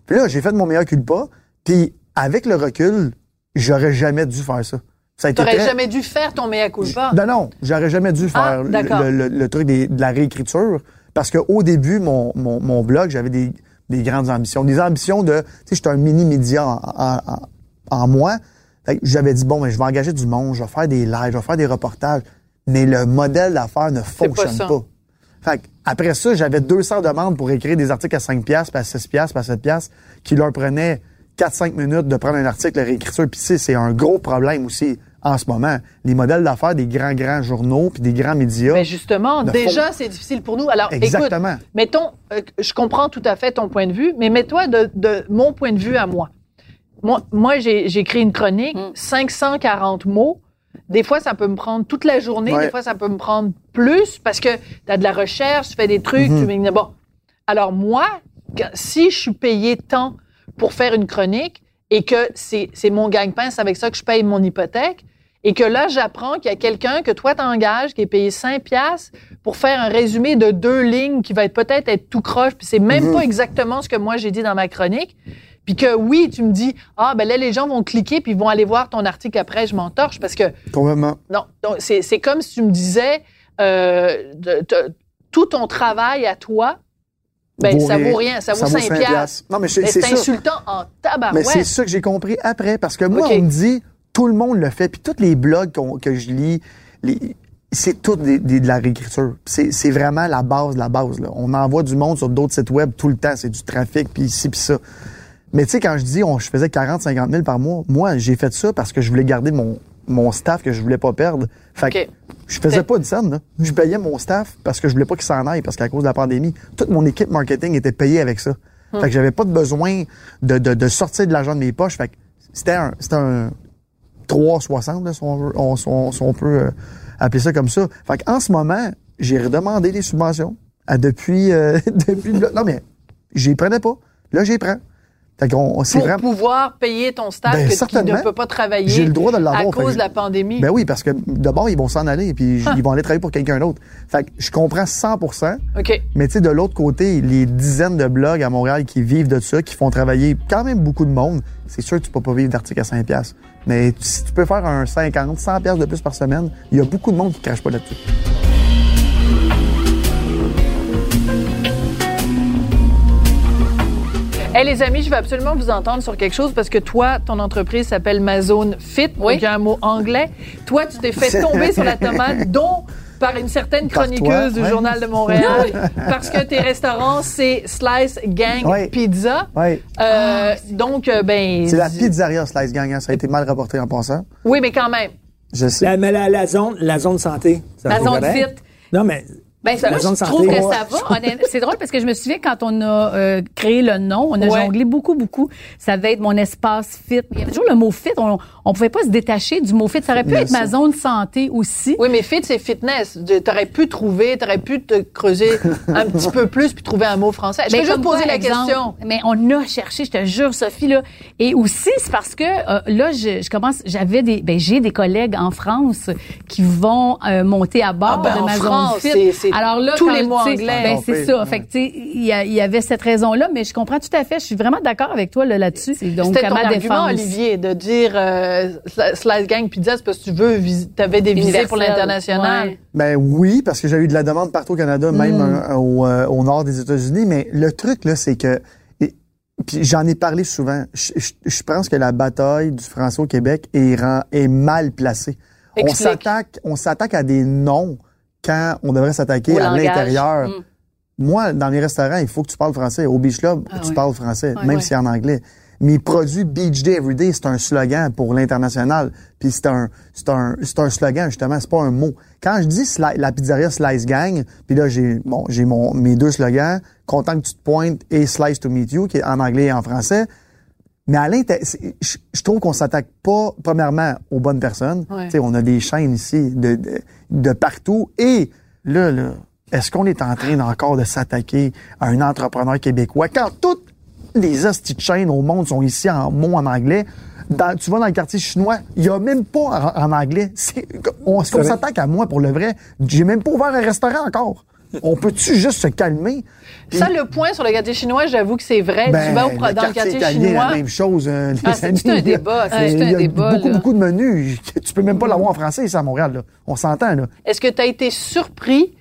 Puis là, j'ai fait de mon meilleur culpa. Puis avec le recul, j'aurais jamais dû faire ça. Ça a été Tu très- jamais dû faire ton mea culpa? non, non, j'aurais jamais dû Ah, faire le, d'accord. le- le- le truc des- de la réécriture. Parce qu'au début, mon, mon, mon blog, j'avais des, des grandes ambitions. Des ambitions de, tu sais, j'étais un mini-média en, en, en- moi. Fait que J'avais dit, bon, mais je vais engager du monde, je vais faire des lives, je vais faire des reportages. Mais le modèle d'affaires ne fonctionne ça. pas. Fait que après ça, j'avais 200 demandes pour écrire des articles à 5 piastres, puis à 6 piastres, puis à 7 piastres, qui leur prenaient 4-5 minutes de prendre un article, de réécriture. Puis c'est un gros problème aussi en ce moment. Les modèles d'affaires des grands, grands journaux puis des grands médias. Mais justement, déjà, c'est difficile pour nous. Alors, Exactement. écoute, mettons, euh, je comprends tout à fait ton point de vue, mais mets-toi de, de mon point de vue à moi. Moi, moi j'ai écrit une chronique, Mm. 540 mots. Des fois, ça peut me prendre toute la journée. Ouais. Des fois, ça peut me prendre plus parce que tu as de la recherche, tu fais des trucs. Mhm. tu Bon. Alors, moi, si je suis payé tant pour faire une chronique et que c'est c'est mon gagne-pain, c'est avec ça que je paye mon hypothèque, et que là, j'apprends qu'il y a quelqu'un que toi t'engages qui est payé 5 piastres pour faire un résumé de deux lignes qui va être peut-être être tout croche, puis c'est même Mhm. pas exactement ce que moi j'ai dit dans ma chronique. Puis que oui, tu me dis ah ben là les gens vont cliquer puis ils vont aller voir ton article après, je m'entorche parce que Complètement. non, donc c'est c'est comme si tu me disais euh, de- de- tout ton travail à toi, ben ça vaut rien, ça vaut 5 5 piastres. Non, mais c'est ça. insultant en tabarouette. Mais c'est ça que j'ai compris après, parce que moi, on me dit, tout le monde le fait, puis tous les blogs que je lis, les- c'est tout des- des- de la réécriture. C'est vraiment la base de la base. Là. On envoie du monde sur d'autres sites web tout le temps, c'est du trafic, puis ici, puis ça. Mais tu sais, quand je dis on, je faisais 40, 50 000 par mois, moi, j'ai fait ça parce que je voulais garder mon, mon staff que je voulais pas perdre. Fait que Ok. je faisais pas de scène, là. Je payais mon staff parce que je voulais pas qu'il s'en aille, parce qu'à cause de la pandémie, toute mon équipe marketing était payée avec ça. Fait que j'avais pas de besoin de, de, de sortir de l'argent de mes poches. Fait que c'était un, c'était un 360, là, si on, peut euh, appeler ça comme ça. Fait qu'en ce moment, j'ai redemandé des subventions depuis, euh, depuis, non mais, j'y prenais pas. Là, j'y prends. Fait on- pour vraiment, pouvoir payer ton staff Ben, que- qui ne peut pas travailler le droit de à cause de la pandémie. Ben oui, parce que d'abord, ils vont s'en aller, puis Ah. ils vont aller travailler pour quelqu'un d'autre. Fait que je comprends 100% OK. mais tu sais, de l'autre côté, les dizaines de blogs à Montréal qui vivent de ça, qui font travailler quand même beaucoup de monde, c'est sûr que tu peux pas vivre d'articles à 5 piastres. Mais si tu peux faire un 50, 100 piastres de plus par semaine, il y a beaucoup de monde qui crache pas là-dessus. Hey, les amis, je veux absolument vous entendre sur quelque chose parce que toi, ton entreprise s'appelle Mazone Fit, Oui. donc il y a un mot anglais. Toi, tu t'es fait tomber sur la tomate, dont par une certaine chroniqueuse toi, du ouais. Journal de Montréal, parce que tes restaurants, c'est Slice Gang. Pizza. Ouais. Euh, donc, euh, ben... C'est la pizzeria Slice Gang, hein, ça a été mal rapporté en passant. Oui, mais quand même. Je sais. La, mais la, la zone, la zone santé. ça La zone fit. Non, mais Ben, La moi, zone je trouve santé. que ça va. C'est drôle parce que je me souviens quand on a euh, créé le nom, on a Ouais. jonglé beaucoup, beaucoup. Ça devait être mon espace fit. Il y avait toujours le mot fit. On, on pouvait pas se détacher du mot fit. Ça aurait pu être ma zone santé aussi. Oui, mais fit, c'est fitness. Tu aurais pu trouver, tu aurais pu te creuser un petit peu plus puis trouver un mot français. Je peux juste poser la exemple, question. Mais on a cherché, je te jure, Sophie là. Et aussi, c'est parce que euh, là, je, je commence. J'avais des, ben j'ai des collègues en France qui vont euh, monter à bord Ah, ben, de en ma France, zone fit. Alors là, tous les mots anglais. Ben, c'est ça. ouais. Fait que tu sais, il y, avait cette raison-là, mais je comprends tout à fait. Je suis vraiment d'accord avec toi là, là-dessus. Donc C'était ton ma argument, défense. Olivier, de dire euh, Sli- Slice Gang Pizza, c'est parce que tu veux, tu avais des visées pour l'international. Ouais. Ben oui, parce que j'ai eu de la demande partout au Canada, même euh, au, euh, au nord des États-Unis. Mais le truc, là, c'est que, et- puis j'en ai parlé souvent, je, je- je pense que la bataille du français au Québec est, mal placée. On Explique. s'attaque, on s'attaque à des noms quand on devrait s'attaquer à l'intérieur. Mm. Moi, dans les restaurants, il faut que tu parles français. Au Beach Club, Ah tu parles français, même ouais. si c'est en anglais. mes produits Beach Day Everyday, c'est un slogan pour l'international. Puis c'est un, c'est un, c'est un slogan, justement, c'est pas un mot. Quand je dis la pizzeria Slice Gang, puis là, j'ai, bon, j'ai mon, mes deux slogans, content que tu te pointes et Slice to meet you, qui est en anglais et en français. Mais à l'intérieur, je, je trouve qu'on s'attaque pas, premièrement, aux bonnes personnes. Ouais. Tu sais, on a des chaînes ici de, de, de partout. Et là, là, est-ce qu'on est en train encore de s'attaquer à un entrepreneur québécois? Quand toutes les hosties de chaînes au monde sont ici en mots en anglais? Dans- tu vas dans le quartier chinois, il y a même pas en, en anglais. C'est, on, est-ce qu'on vrai. s'attaque à moi pour le vrai? J'ai même pas ouvert un restaurant encore. On peut-tu juste se calmer? Puis- Ça, le point sur le quartier chinois, j'avoue que c'est vrai. ben, tu vas au, dans le quartier italien, chinois. la même chose. euh, Ah, c'est tout un débat, c'est un Il y a débat, beaucoup, là. beaucoup de menus. Tu peux même pas l'avoir en français ici à Montréal. Là. On s'entend. là. Est-ce que tu as été surpris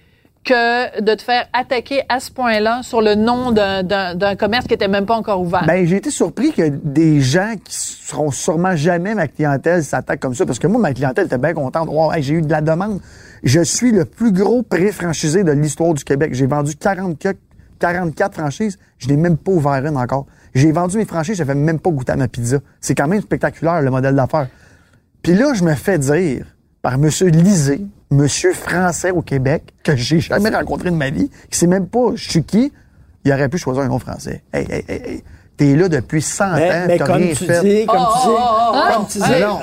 que de te faire attaquer à ce point-là sur le nom d'un- commerce qui était même pas encore ouvert? Ben, j'ai été surpris que des gens qui seront sûrement jamais ma clientèle s'attaquent comme ça. Parce que moi, ma clientèle était bien contente. Wow, j'ai eu de la demande. Je suis le plus gros pré-franchisé de l'histoire du Québec. J'ai vendu 40 que- 44 franchises. Je n'ai même pas ouvert une encore. J'ai vendu mes franchises, je même pas goûté à ma pizza. C'est quand même spectaculaire, le modèle d'affaires. Puis là, je me fais dire par M. Lisée, monsieur français au Québec, que j'ai jamais rencontré de ma vie, qui sait même pas je suis qui, il aurait pu choisir un nom français. Hey, hey, hey, hey. T'es là depuis 100 Mais, ans, mais t'as comme rien tu fait. dis, comme Oh, tu dis, oh, oh, oh, comme oh. tu dis, non.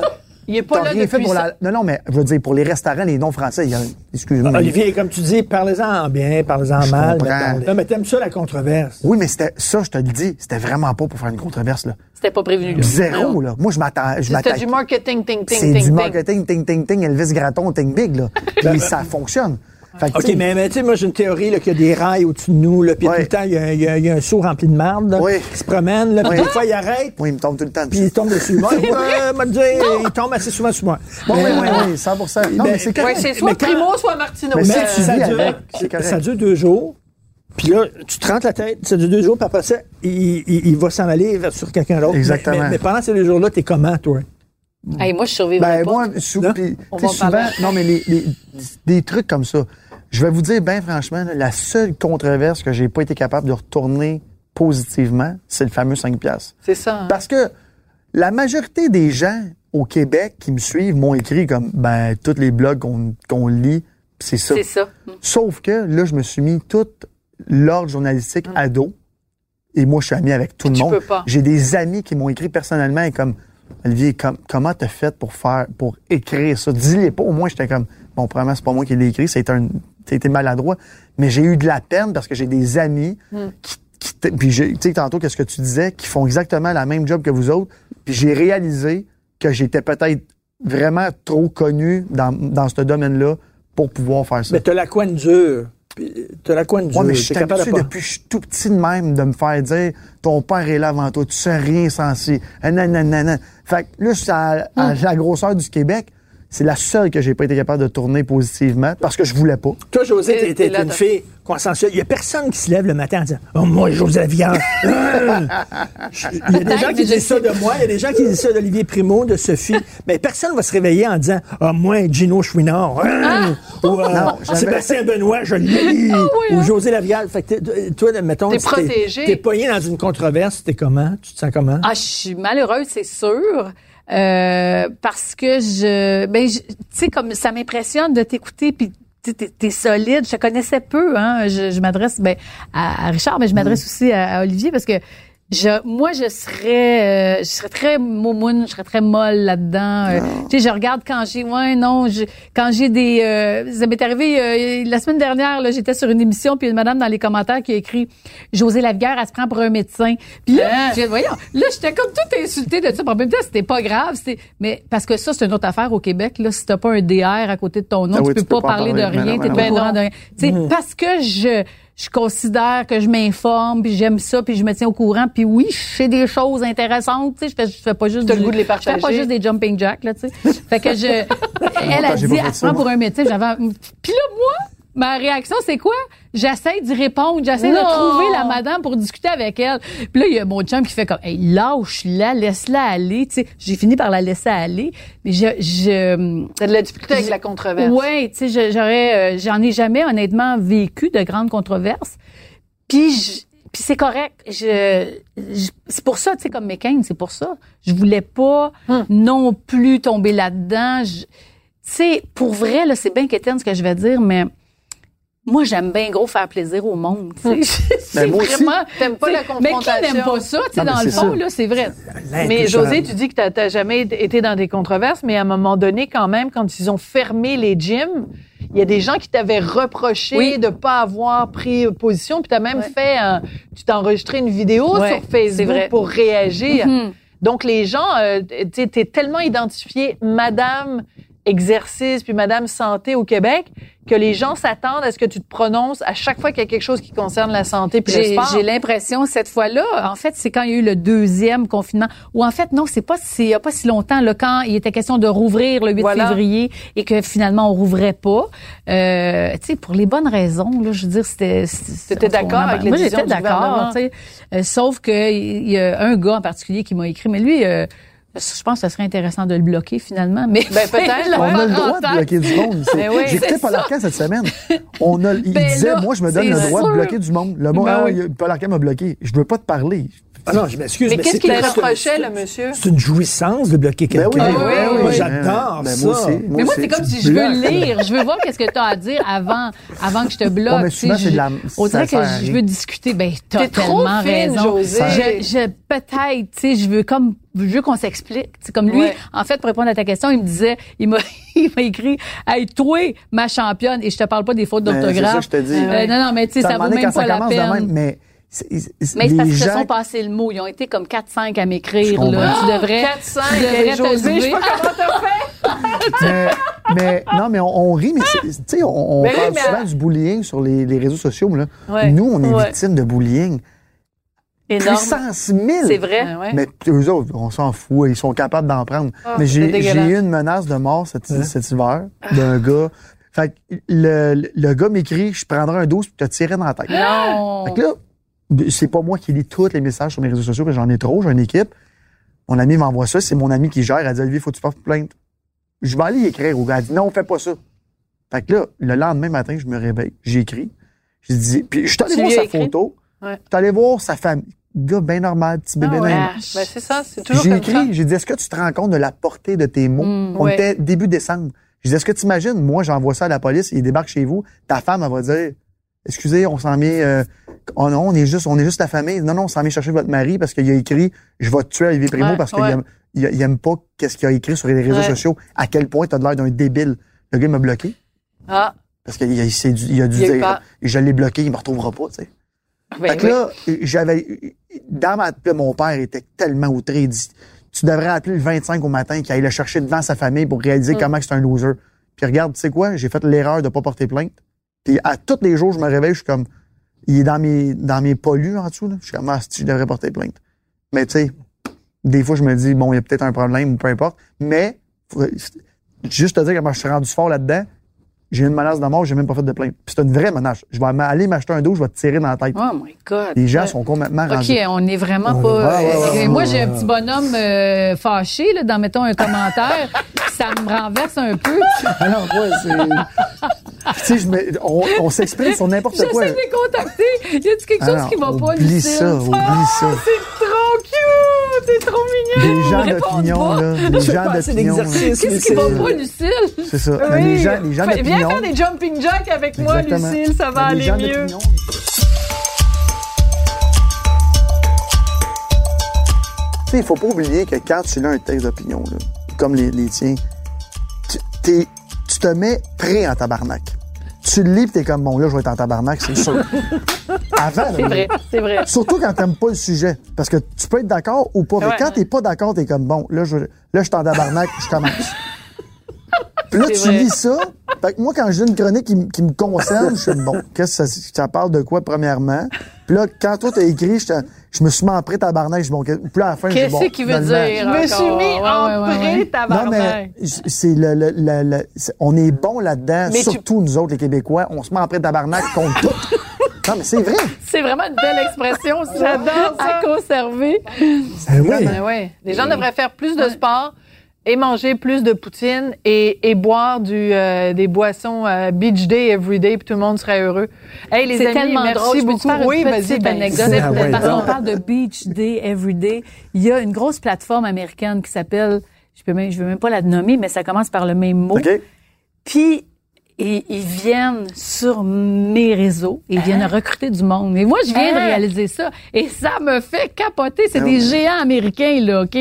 Il est pas T'as là rien fait depuis pour ça. la... Non, non, mais je veux dire, pour les restaurants, les noms français, il y a... Excuse-moi. Olivier, comme tu dis, parlez-en en bien, parlez-en Je mal. comprends. Non, mais t'aimes ça, la controverse. Oui, mais c'était ça, je te le dis, c'était vraiment pas pour faire une controverse, là. C'était pas prévenu. là. Zéro, là. Moi, je m'attends... C'était du marketing, ting, ting, C'est ting, du ting. marketing, ting, ting, ting, Elvis Gratton, ting big, là. Puis ça fonctionne. Fait que, OK, mais, mais tu sais, moi, j'ai une théorie là, qu'il y a des rails au-dessus de nous, là, puis Ouais. tout le temps, il y a, il y a- il y a un seau rempli de marde là, Oui. qui se promène, là, puis Oui. des fois, il arrête, Oui, il me tombe tout le temps puis il tombe dessus. Moi, ouais, il tombe assez souvent sur moi. Oui, Mais- oui, oui, 100 Non, Ben, mais c'est Ouais, correct. c'est soit Mais quand- Primo, soit Martino. Mais Mais si tu ça, vis dure, avec, c'est correct. ça dure deux jours. Puis là, tu te rentres la tête, ça dure deux jours, puis après ça, il, il- il va s'en aller vers- sur quelqu'un d'autre. Exactement. Mais, mais- mais pendant ces deux jours-là, t'es comment, toi? Hey, moi, je survivrais Ben, pas. moi, sou- Non? en souvent, non, mais les, les- des trucs comme ça. Je vais vous dire, ben franchement, là, la seule controverse que j'ai pas été capable de retourner positivement, c'est le fameux 5 piastres. C'est ça. hein. Parce que la majorité des gens au Québec qui me suivent m'ont écrit comme, ben, tous les blogs qu'on lit, c'est ça. C'est ça. Sauf que là, je me suis mis tout l'ordre journalistique à dos. Et moi, je suis ami avec tout le Tu monde. peux pas. J'ai des amis qui m'ont écrit personnellement et comme Olivier, com- comment t'as fait pour faire pour écrire ça? Dis-les pas. Au moins, j'étais comme bon, premièrement, c'est pas moi qui l'ai écrit, c'est un été maladroit. Mais j'ai eu de la peine parce que j'ai des amis Hmm. qui, qui puis j'ai- tu sais tantôt qu'est-ce que tu disais, qui font exactement la même job que vous autres. Puis j'ai réalisé que j'étais peut-être vraiment trop connu dans, dans ce domaine-là pour pouvoir faire ça. Mais t'as la coine dure. T'as la coine dure. Ouais, mais je suis capable habitué de pas- depuis que je suis tout petit de même de me faire dire ton père est là avant toi, tu sais rien censé. Ah, nan, nan, nan, nan. Fait que là, c'est à, à la grosseur du Québec. C'est la seule que j'ai pas été capable de tourner positivement parce que je voulais pas. Toi, José, t'es- t'es une fille consensuelle. Il y a personne qui se lève le matin en disant « Oh, moi, José Lavillard! Je- Il y a des gens qui disent ça de moi, il y a des gens qui disent ça d'Olivier Primo, de Sophie. Mais personne va se réveiller en disant « Ah, moi, Gino Chouinard! hein? Ou euh. Sébastien Benoît, je l'ai! Ou José Lavillard. Fait que toi, mettons, T'es protégé. T'es pogné dans une controverse, t'es comment? Tu te sens comment? Ah, je suis malheureuse, c'est sûr. Euh, parce que je, ben, je- tu sais, comme ça m'impressionne de t'écouter, puis tu sais, t'es, t'es solide. Je te connaissais peu, hein. Je, je m'adresse ben, à, à Richard, mais je m'adresse aussi à, à Olivier parce que je, moi, je serais, euh, je serais très moumoune, je serais très molle là-dedans. Euh, tu sais, je regarde quand j'ai, ouais, non, je, quand j'ai des, euh, ça m'est arrivé euh, la semaine dernière, là, j'étais sur une émission, puis une madame dans les commentaires qui a écrit José Lavigueur, elle se prend pour un médecin. Puis là, Hein? voyons, là, j'étais comme tout insultée de ça. En même temps, c'était pas grave. C'était, mais parce que ça, c'est une autre affaire au Québec. Là, si t'as pas un DR à côté de ton nom, Ah tu oui, peux tu peux pas parler de parler. rien. T'es non, pas au courant de rien. Tu sais, parce que je je considère que je m'informe, puis j'aime ça, puis je me tiens au courant, puis oui, je fais des choses intéressantes, tu sais, je fais, je fais pas juste T'as le du- goût de les Je fais pas partager. juste des jumping jacks, là, tu sais. fait que je, elle a dit, elle prend pour un médecin, j'avais, puis là, moi, ma réaction, c'est quoi? J'essaie d'y répondre, j'essaie de trouver la madame pour discuter avec elle. Puis là, il y a mon chum qui fait comme, hey, lâche-la, laisse-la aller, tu sais. J'ai fini par la laisser aller, mais je, je, T'as de la difficulté avec la controverse. Ouais, tu sais, j'aurais, euh, j'en ai jamais honnêtement vécu de grandes controverses. Puis, je- puis c'est correct. Je, je- c'est pour ça, tu sais, comme McCain, c'est pour ça. Je voulais pas Hum. non plus tomber là-dedans. Tu sais, pour vrai, là, c'est bien quétaine ce que je vais dire, mais moi, j'aime bien gros faire plaisir au monde. tu sais. c'est Ben, moi aussi. vraiment. T'aimes pas tu la Mais qui confrontation. n'aime pas ça, tu sais, Non, mais dans le fond, ça. là, c'est vrai. Mais José, tu dis que t'as- t'as jamais été dans des controverses, mais à un moment donné, quand même, quand ils ont fermé les gyms, il y a des gens qui t'avaient reproché Oui. de pas avoir pris position, puis t'as même Ouais. fait, un- tu t'es enregistré une vidéo Ouais, sur Facebook vrai. pour réagir. Mhm. Donc les gens, euh, tu sais, t'es tellement identifié Madame exercice puis Madame santé au Québec que les gens s'attendent à ce que tu te prononces à chaque fois qu'il y a quelque chose qui concerne la santé puis le J'ai sport. j'ai l'impression cette fois-là, en fait, c'est quand il y a eu le deuxième confinement, ou en fait non, c'est pas c'est il y a pas si longtemps, là, quand il était question de rouvrir le 8 Voilà. février et que finalement on rouvrait pas, euh, tu sais, pour les bonnes raisons, là, je veux dire, c'était. T'étais d'accord avec les Moi, j'étais d'accord, tu sais, Euh, sauf que il y a un gars en particulier qui m'a écrit, mais lui. euh, je pense que ce serait intéressant de le bloquer finalement, mais Ben, peut-être, On a le droit de bloquer du monde. Ben oui, J'écoutais Paul. Arcand cette semaine. On a, il Ben disait, là, moi, je me donne le droit sûr. de bloquer du monde. Le monde, Ben ah, oui. il y a- Paul Arcand m'a bloqué. Je veux pas te parler. Ah non, je m'excuse. Mais qu'est-ce c'est qu'il reprochait, le monsieur? C'est une jouissance de bloquer Ben quelqu'un. oui, ben oui, Moi, oui, oui. j'adore Ben, ça. moi aussi. Mais moi, c'est comme si je veux lire. Je veux voir qu'est-ce que tu as à dire avant, avant que je te bloque. Ouais, mais souvent, c'est de la- je- On dirait que je veux discuter. Ben, t'as T'es trop tellement fine, raison. José. Je, je peut-être, tu sais, je veux comme, je veux qu'on s'explique. C'est comme lui. Ouais. En fait, pour répondre à ta question, il me disait, il m'a, il m'a écrit, hey, toi, ma championne, et je te parle pas des fautes Ben, c'est d'orthographe. ça, je te dis. Euh, non, non, mais tu sais, Ça vaut même pas ça la peine. même, mais Mais c'est parce qu'ils se sont passés le mot. Ils ont été comme 4-5 à m'écrire, là. Tu devrais, 4-5, tu devrais te José, je sais lever. pas comment t'as fait. mais, mais- non, mais on, on rit, mais c'est- tu sais, on, on Mais oui, parle mais souvent à- du bullying sur les, les réseaux sociaux. Là. Ouais. Nous, on est Ouais. victimes de bullying. Énorme. Puissance 1000. C'est vrai. Ah ouais. Mais eux autres, on s'en fout, ils sont capables d'en prendre. Ah, mais j'ai eu une menace de mort cet, cet hiver d'un gars. Fait que le, le gars m'écrit, je prendrai un 12 puis te tirer dans la tête. Non. Fait que là, c'est pas moi qui lis tous les messages sur mes réseaux sociaux, j'en ai trop, j'ai une équipe. Mon ami m'envoie ça, c'est mon ami qui gère. Elle dit, Olivier, faut que tu portes plainte. Je vais aller y écrire au gars. Elle dit, non, fais pas ça. Fait que là, le lendemain matin, je me réveille, j'écris. Je dis, puis je suis allé voir sa écrit? photo. Ouais. Je suis allé voir sa famille. Gars bien normal, petit bébé Ah ouais. Ben, c'est ça, c'est toujours J'ai écrit, j'ai dit, est-ce que tu te rends compte de la portée de tes mots? Mm, On ouais. était début décembre. J'ai dit, est-ce que tu imagines, moi, j'envoie ça à la police, il débarque chez vous, ta femme, elle va dire, excusez, on s'en met, euh, oh non, on est juste, on est juste la famille. Non, non, on s'en met chercher votre mari parce qu'il a écrit, je vais te tuer Olivier Primo Ouais, parce qu'il ouais. aime, il, il aime pas qu'est-ce qu'il a écrit sur les réseaux Ouais. sociaux, à quel point t'as l'air d'un débile. Le gars m'a bloqué Ah, parce qu'il a, il a dû Il dire, je l'ai bloqué, il me retrouvera pas, tu sais. ben Fait que oui. là, j'avais, dans ma, mon père était tellement outré. Il dit, tu devrais appeler le 25 au matin qu'il aille le chercher devant sa famille pour réaliser Mm. comment c'est un loser. Puis regarde, tu sais quoi? J'ai fait l'erreur de pas porter plainte. Puis à tous les jours, je me réveille, je suis comme, il est dans mes, dans mes pollus en dessous, là. Je suis comme, ah, je devrais porter plainte. Mais tu sais, des fois, je me dis, bon, il y a peut-être un problème ou peu importe. Mais, juste te dire comment je suis rendu fort là-dedans, j'ai une menace de mort, j'ai même pas fait de plainte. Puis c'est une vraie menace. Je vais aller m'acheter un dos, je vais te tirer dans la tête. Oh my God. Les gens sont complètement OK, rendus. on n'est vraiment On pas. est- ouais, ouais, ouais, Euh, moi, ouais, j'ai un ouais. petit bonhomme euh, fâché là, dans mettons un commentaire, ça me renverse un peu. Alors, moi, c'est. tu sais, me- on, on s'exprime sur n'importe quoi. J'essaie de les contacter. Y a-tu quelque chose Alors, qui va pas, oublie ça, oublie ça. C'est trop cute! C'est trop mignon! Les gens d'opinion, là. Les gens d'opinion. Qu'est-ce qui va pas, Lucille? C'est ça. Les gens, Fais- Viens faire des jumping jacks avec moi. Lucille, ça va aller mieux. d'opinion. Tu sais, il faut pas oublier que quand tu lis un texte d'opinion, comme les, les tiens, tu, te mets prêt en tabarnak. Tu le lis pis t'es comme, bon, là, je vais être en tabarnak, c'est sûr. Avant, C'est vrai, c'est vrai. Surtout quand t'aimes pas le sujet. Parce que tu peux être d'accord ou pas. Mais Ouais. quand t'es pas d'accord, t'es comme bon, là, je, là, je suis en tabarnak, je commence. Puis là, tu vrai. lis ça. Fait que moi, quand j'ai une chronique qui, me concerne, je suis bon, qu'est-ce que ça, ça parle de quoi, premièrement? Puis là, quand toi, t'as écrit, je, te- je me suis mis en prêt tabarnak, je bon, puis là, à la fin, je Qu'est-ce bon, qu'il veut dire? Je me suis mis Ouais, en ouais, ouais, pré, ouais. non, tabarnak. mais c'est le, le, le- le- on est bon là-dedans, Mais tu- surtout nous autres, les Québécois. On se met en prêt tabarnak contre tout. Non, mais c'est vrai. C'est vraiment une belle expression, ça. J'adore ça. À conserver. Ben oui. Ben ouais. Les gens devraient faire plus de sport et manger plus de poutine et, et boire du euh, des boissons euh, beach day every day puis tout le monde serait heureux. Hey les C'est amis, tellement merci drôle. Je peux te beaucoup. faire une oui, petite vas-y, ben, anecdote? Ah ouais, parce qu'on parle de Beach Day Everyday. Il y a une grosse plateforme américaine qui s'appelle, je peux même, je veux même pas la nommer, mais ça commence par le même mot. OK? Puis ils, ils viennent sur mes réseaux, ils viennent recruter du monde. Mais moi, je viens de Hein? réaliser ça et ça me fait capoter. C'est Ah des géants américains là, ok?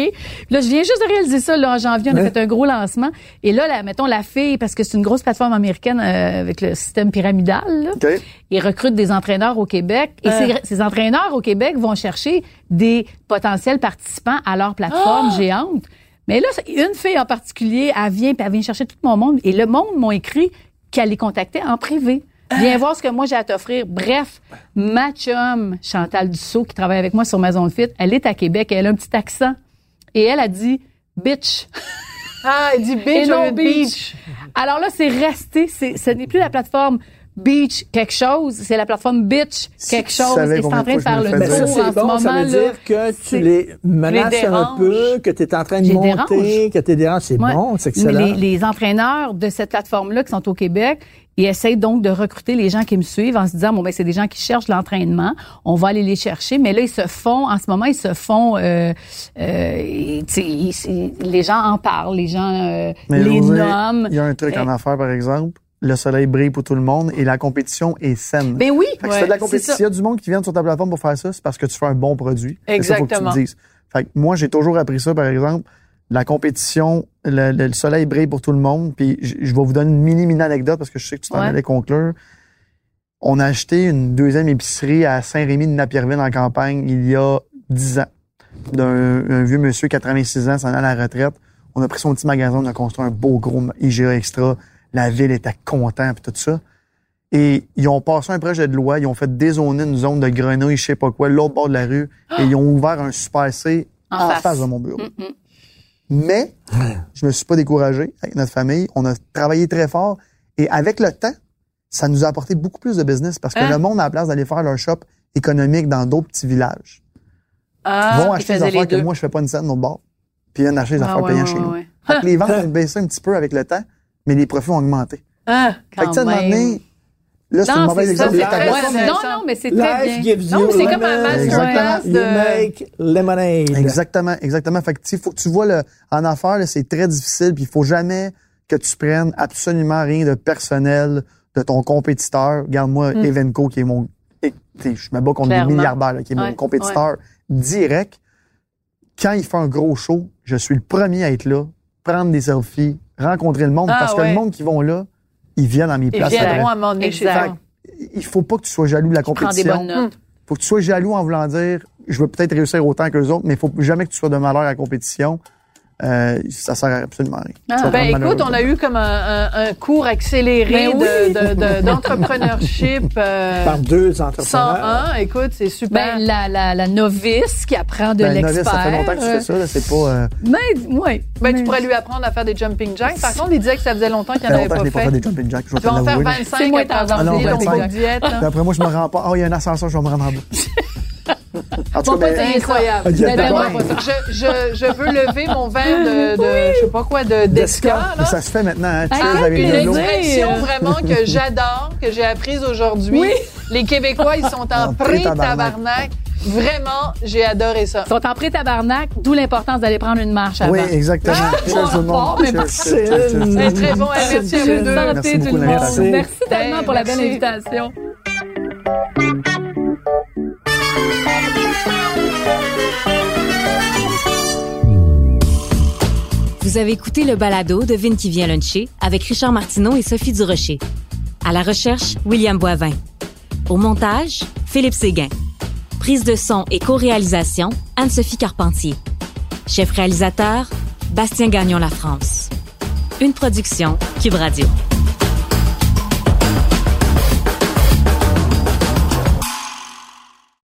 Là, je viens juste de réaliser ça là en janvier. On a fait un gros lancement et là, là, mettons la fille parce que c'est une grosse plateforme américaine euh, avec le système pyramidal. Là. OK? Ils recrutent des entraîneurs au Québec et Ah. ces, ces entraîneurs au Québec vont chercher des potentiels participants à leur plateforme Ah! géante. Mais là, une fille en particulier, elle vient, puis elle vient chercher tout mon monde. Et le monde m'a écrit qu'elle les contactait en privé. Viens Ah! voir ce que moi j'ai à t'offrir. Bref, ma chum, Chantal Dussault, qui travaille avec moi sur Maison de Fit, elle est à Québec, elle a un petit accent. Et elle a dit « bitch ». Ah, il dit Et beach non beach. beach. Alors là, c'est resté. C'est, ce n'est plus la plateforme Beach quelque chose, c'est la plateforme Bitch quelque chose. Et c'est en train de faire le tour en c'est ce bon, moment. ça veut là. dire que tu C'est- les menaces les un peu, que tu es en train de monter, dérange. que tu es dérange. C'est Ouais. bon, c'est Mais excellent. Les, les entraîneurs de cette plateforme-là qui sont au Québec, ils essayent donc de recruter les gens qui me suivent en se disant bon ben c'est des gens qui cherchent l'entraînement, on va aller les chercher. Mais là ils se font en ce moment ils se font, euh, euh, ils- les gens en parlent, les gens euh, Mais les nomment. Il y a un truc en affaires, par exemple. Le soleil brille pour tout le monde et la compétition est saine. Ben oui, Fait que si t'as de la compétition, s'il y a du monde qui vient sur ta plateforme pour faire ça, c'est parce que tu fais un bon produit. Ça, faut que tu Exactement. dises. Fait que moi, j'ai toujours appris ça, par exemple. La compétition, le, le- le soleil brille pour tout le monde. Puis je, je vais vous donner une mini mini anecdote parce que je sais que tu t'en Ouais. allais conclure. On a acheté une deuxième épicerie à Saint-Rémy de Napierville en campagne il y a 10 ans. D'un un vieux monsieur, 86 ans, s'en allait à la retraite. On a pris son petit magasin, on a construit un beau gros IGA extra. La ville était contente puis tout ça. Et ils ont passé un projet de loi, ils ont fait dézoner une zone de grenouilles, je sais pas quoi, l'autre bord de la rue, et ils ont ouvert un super C En en, face. face. de mon bureau. Mm. Mais je me suis pas découragé avec notre famille. On a travaillé très fort et avec le temps, ça nous a apporté beaucoup plus de business parce que Hein? le monde a la place d'aller faire leur shop économique dans d'autres petits villages. Ah, vont ils acheter des affaires que deux. moi je fais pas une scène notre bord. Puis ils viennent acheter des Ah affaires ouais, payantes ouais, chez nous. ouais. Fait que les ventes ont baissé un petit peu avec le temps, mais les profits ont augmenté. ah. Fait que tu sais, à un moment même. donné, là c'est un mauvais c'est ça, exemple. très ouais, non, non, mais c'est très Life bien. gives Non, you c'est comme un masterclass You de- make lemonade. Exactement, exactement. Fait que, faut que tu vois, le, en affaires, c'est très difficile, puis il faut jamais que tu prennes absolument rien de personnel de ton compétiteur. Regarde-moi, Evenco, qui est mon... et, tu sais, Je me bats contre des milliardaires, là, qui est Ouais, mon compétiteur direct. Quand il fait un gros show, je suis le premier à être là, prendre des selfies, rencontrer le monde, Ah, parce que ouais. le monde qui vont là, ils viennent à mes Ils places. viendront après. à toi. Il faut pas que tu sois jaloux de la Prends des compétition. bonnes notes. faut que tu sois jaloux en voulant dire je veux peut-être réussir autant que les autres, mais il faut jamais que tu sois de malheur à la compétition. Euh, ça sert à absolument rien. Ah. Ben écoute, on a eu comme un, un- un cours accéléré Ben oui. de- de- de- d'entrepreneurship euh, Par deux entrepreneurs. 101. Écoute, c'est super. Ben, la, la, la novice qui apprend de Ben, l'expert. novice, ça fait longtemps que tu fais ça, là, c'est pas. Euh, Mais, ouais. Ben, Mais- tu pourrais lui apprendre à faire des jumping jacks. Par contre, il disait que ça faisait longtemps qu'il n'en avait pas fait. fait des jumping jacks. Je vais Tu vas en faire l'avouer, là. 25 C'est 25. cours de diète. après, moi, je me rends pas. Ah, il y a un ascenseur, je vais me rendre en bas. en tout cas, ça. Incroyable. Ah. Je, je, je veux lever mon verre de, de je sais pas quoi, de d'esca, ça se fait maintenant, hein. Ah, Cheers avec une expression vraiment que j'adore, que j'ai apprise aujourd'hui. Oui. Les Québécois, ils sont en En pré-tabarnak. Vraiment, j'ai adoré ça. Ils sont en pré-tabarnak, d'où l'importance d'aller prendre une marche avant. Oui, exactement. Cheers, C'est très bon. Merci à vous deux. Santé Merci tout beaucoup le de monde. l'invitation. Merci tellement Ben, pour la belle invitation. Vous avez écouté le balado de Vin qui vient luncher avec Richard Martineau et Sophie Durocher. À la recherche, William Boivin. Au montage, Philippe Séguin. Prise de son et co-réalisation, Anne-Sophie Carpentier. Chef réalisateur, Bastien Gagnon La France. Une production Cube Radio.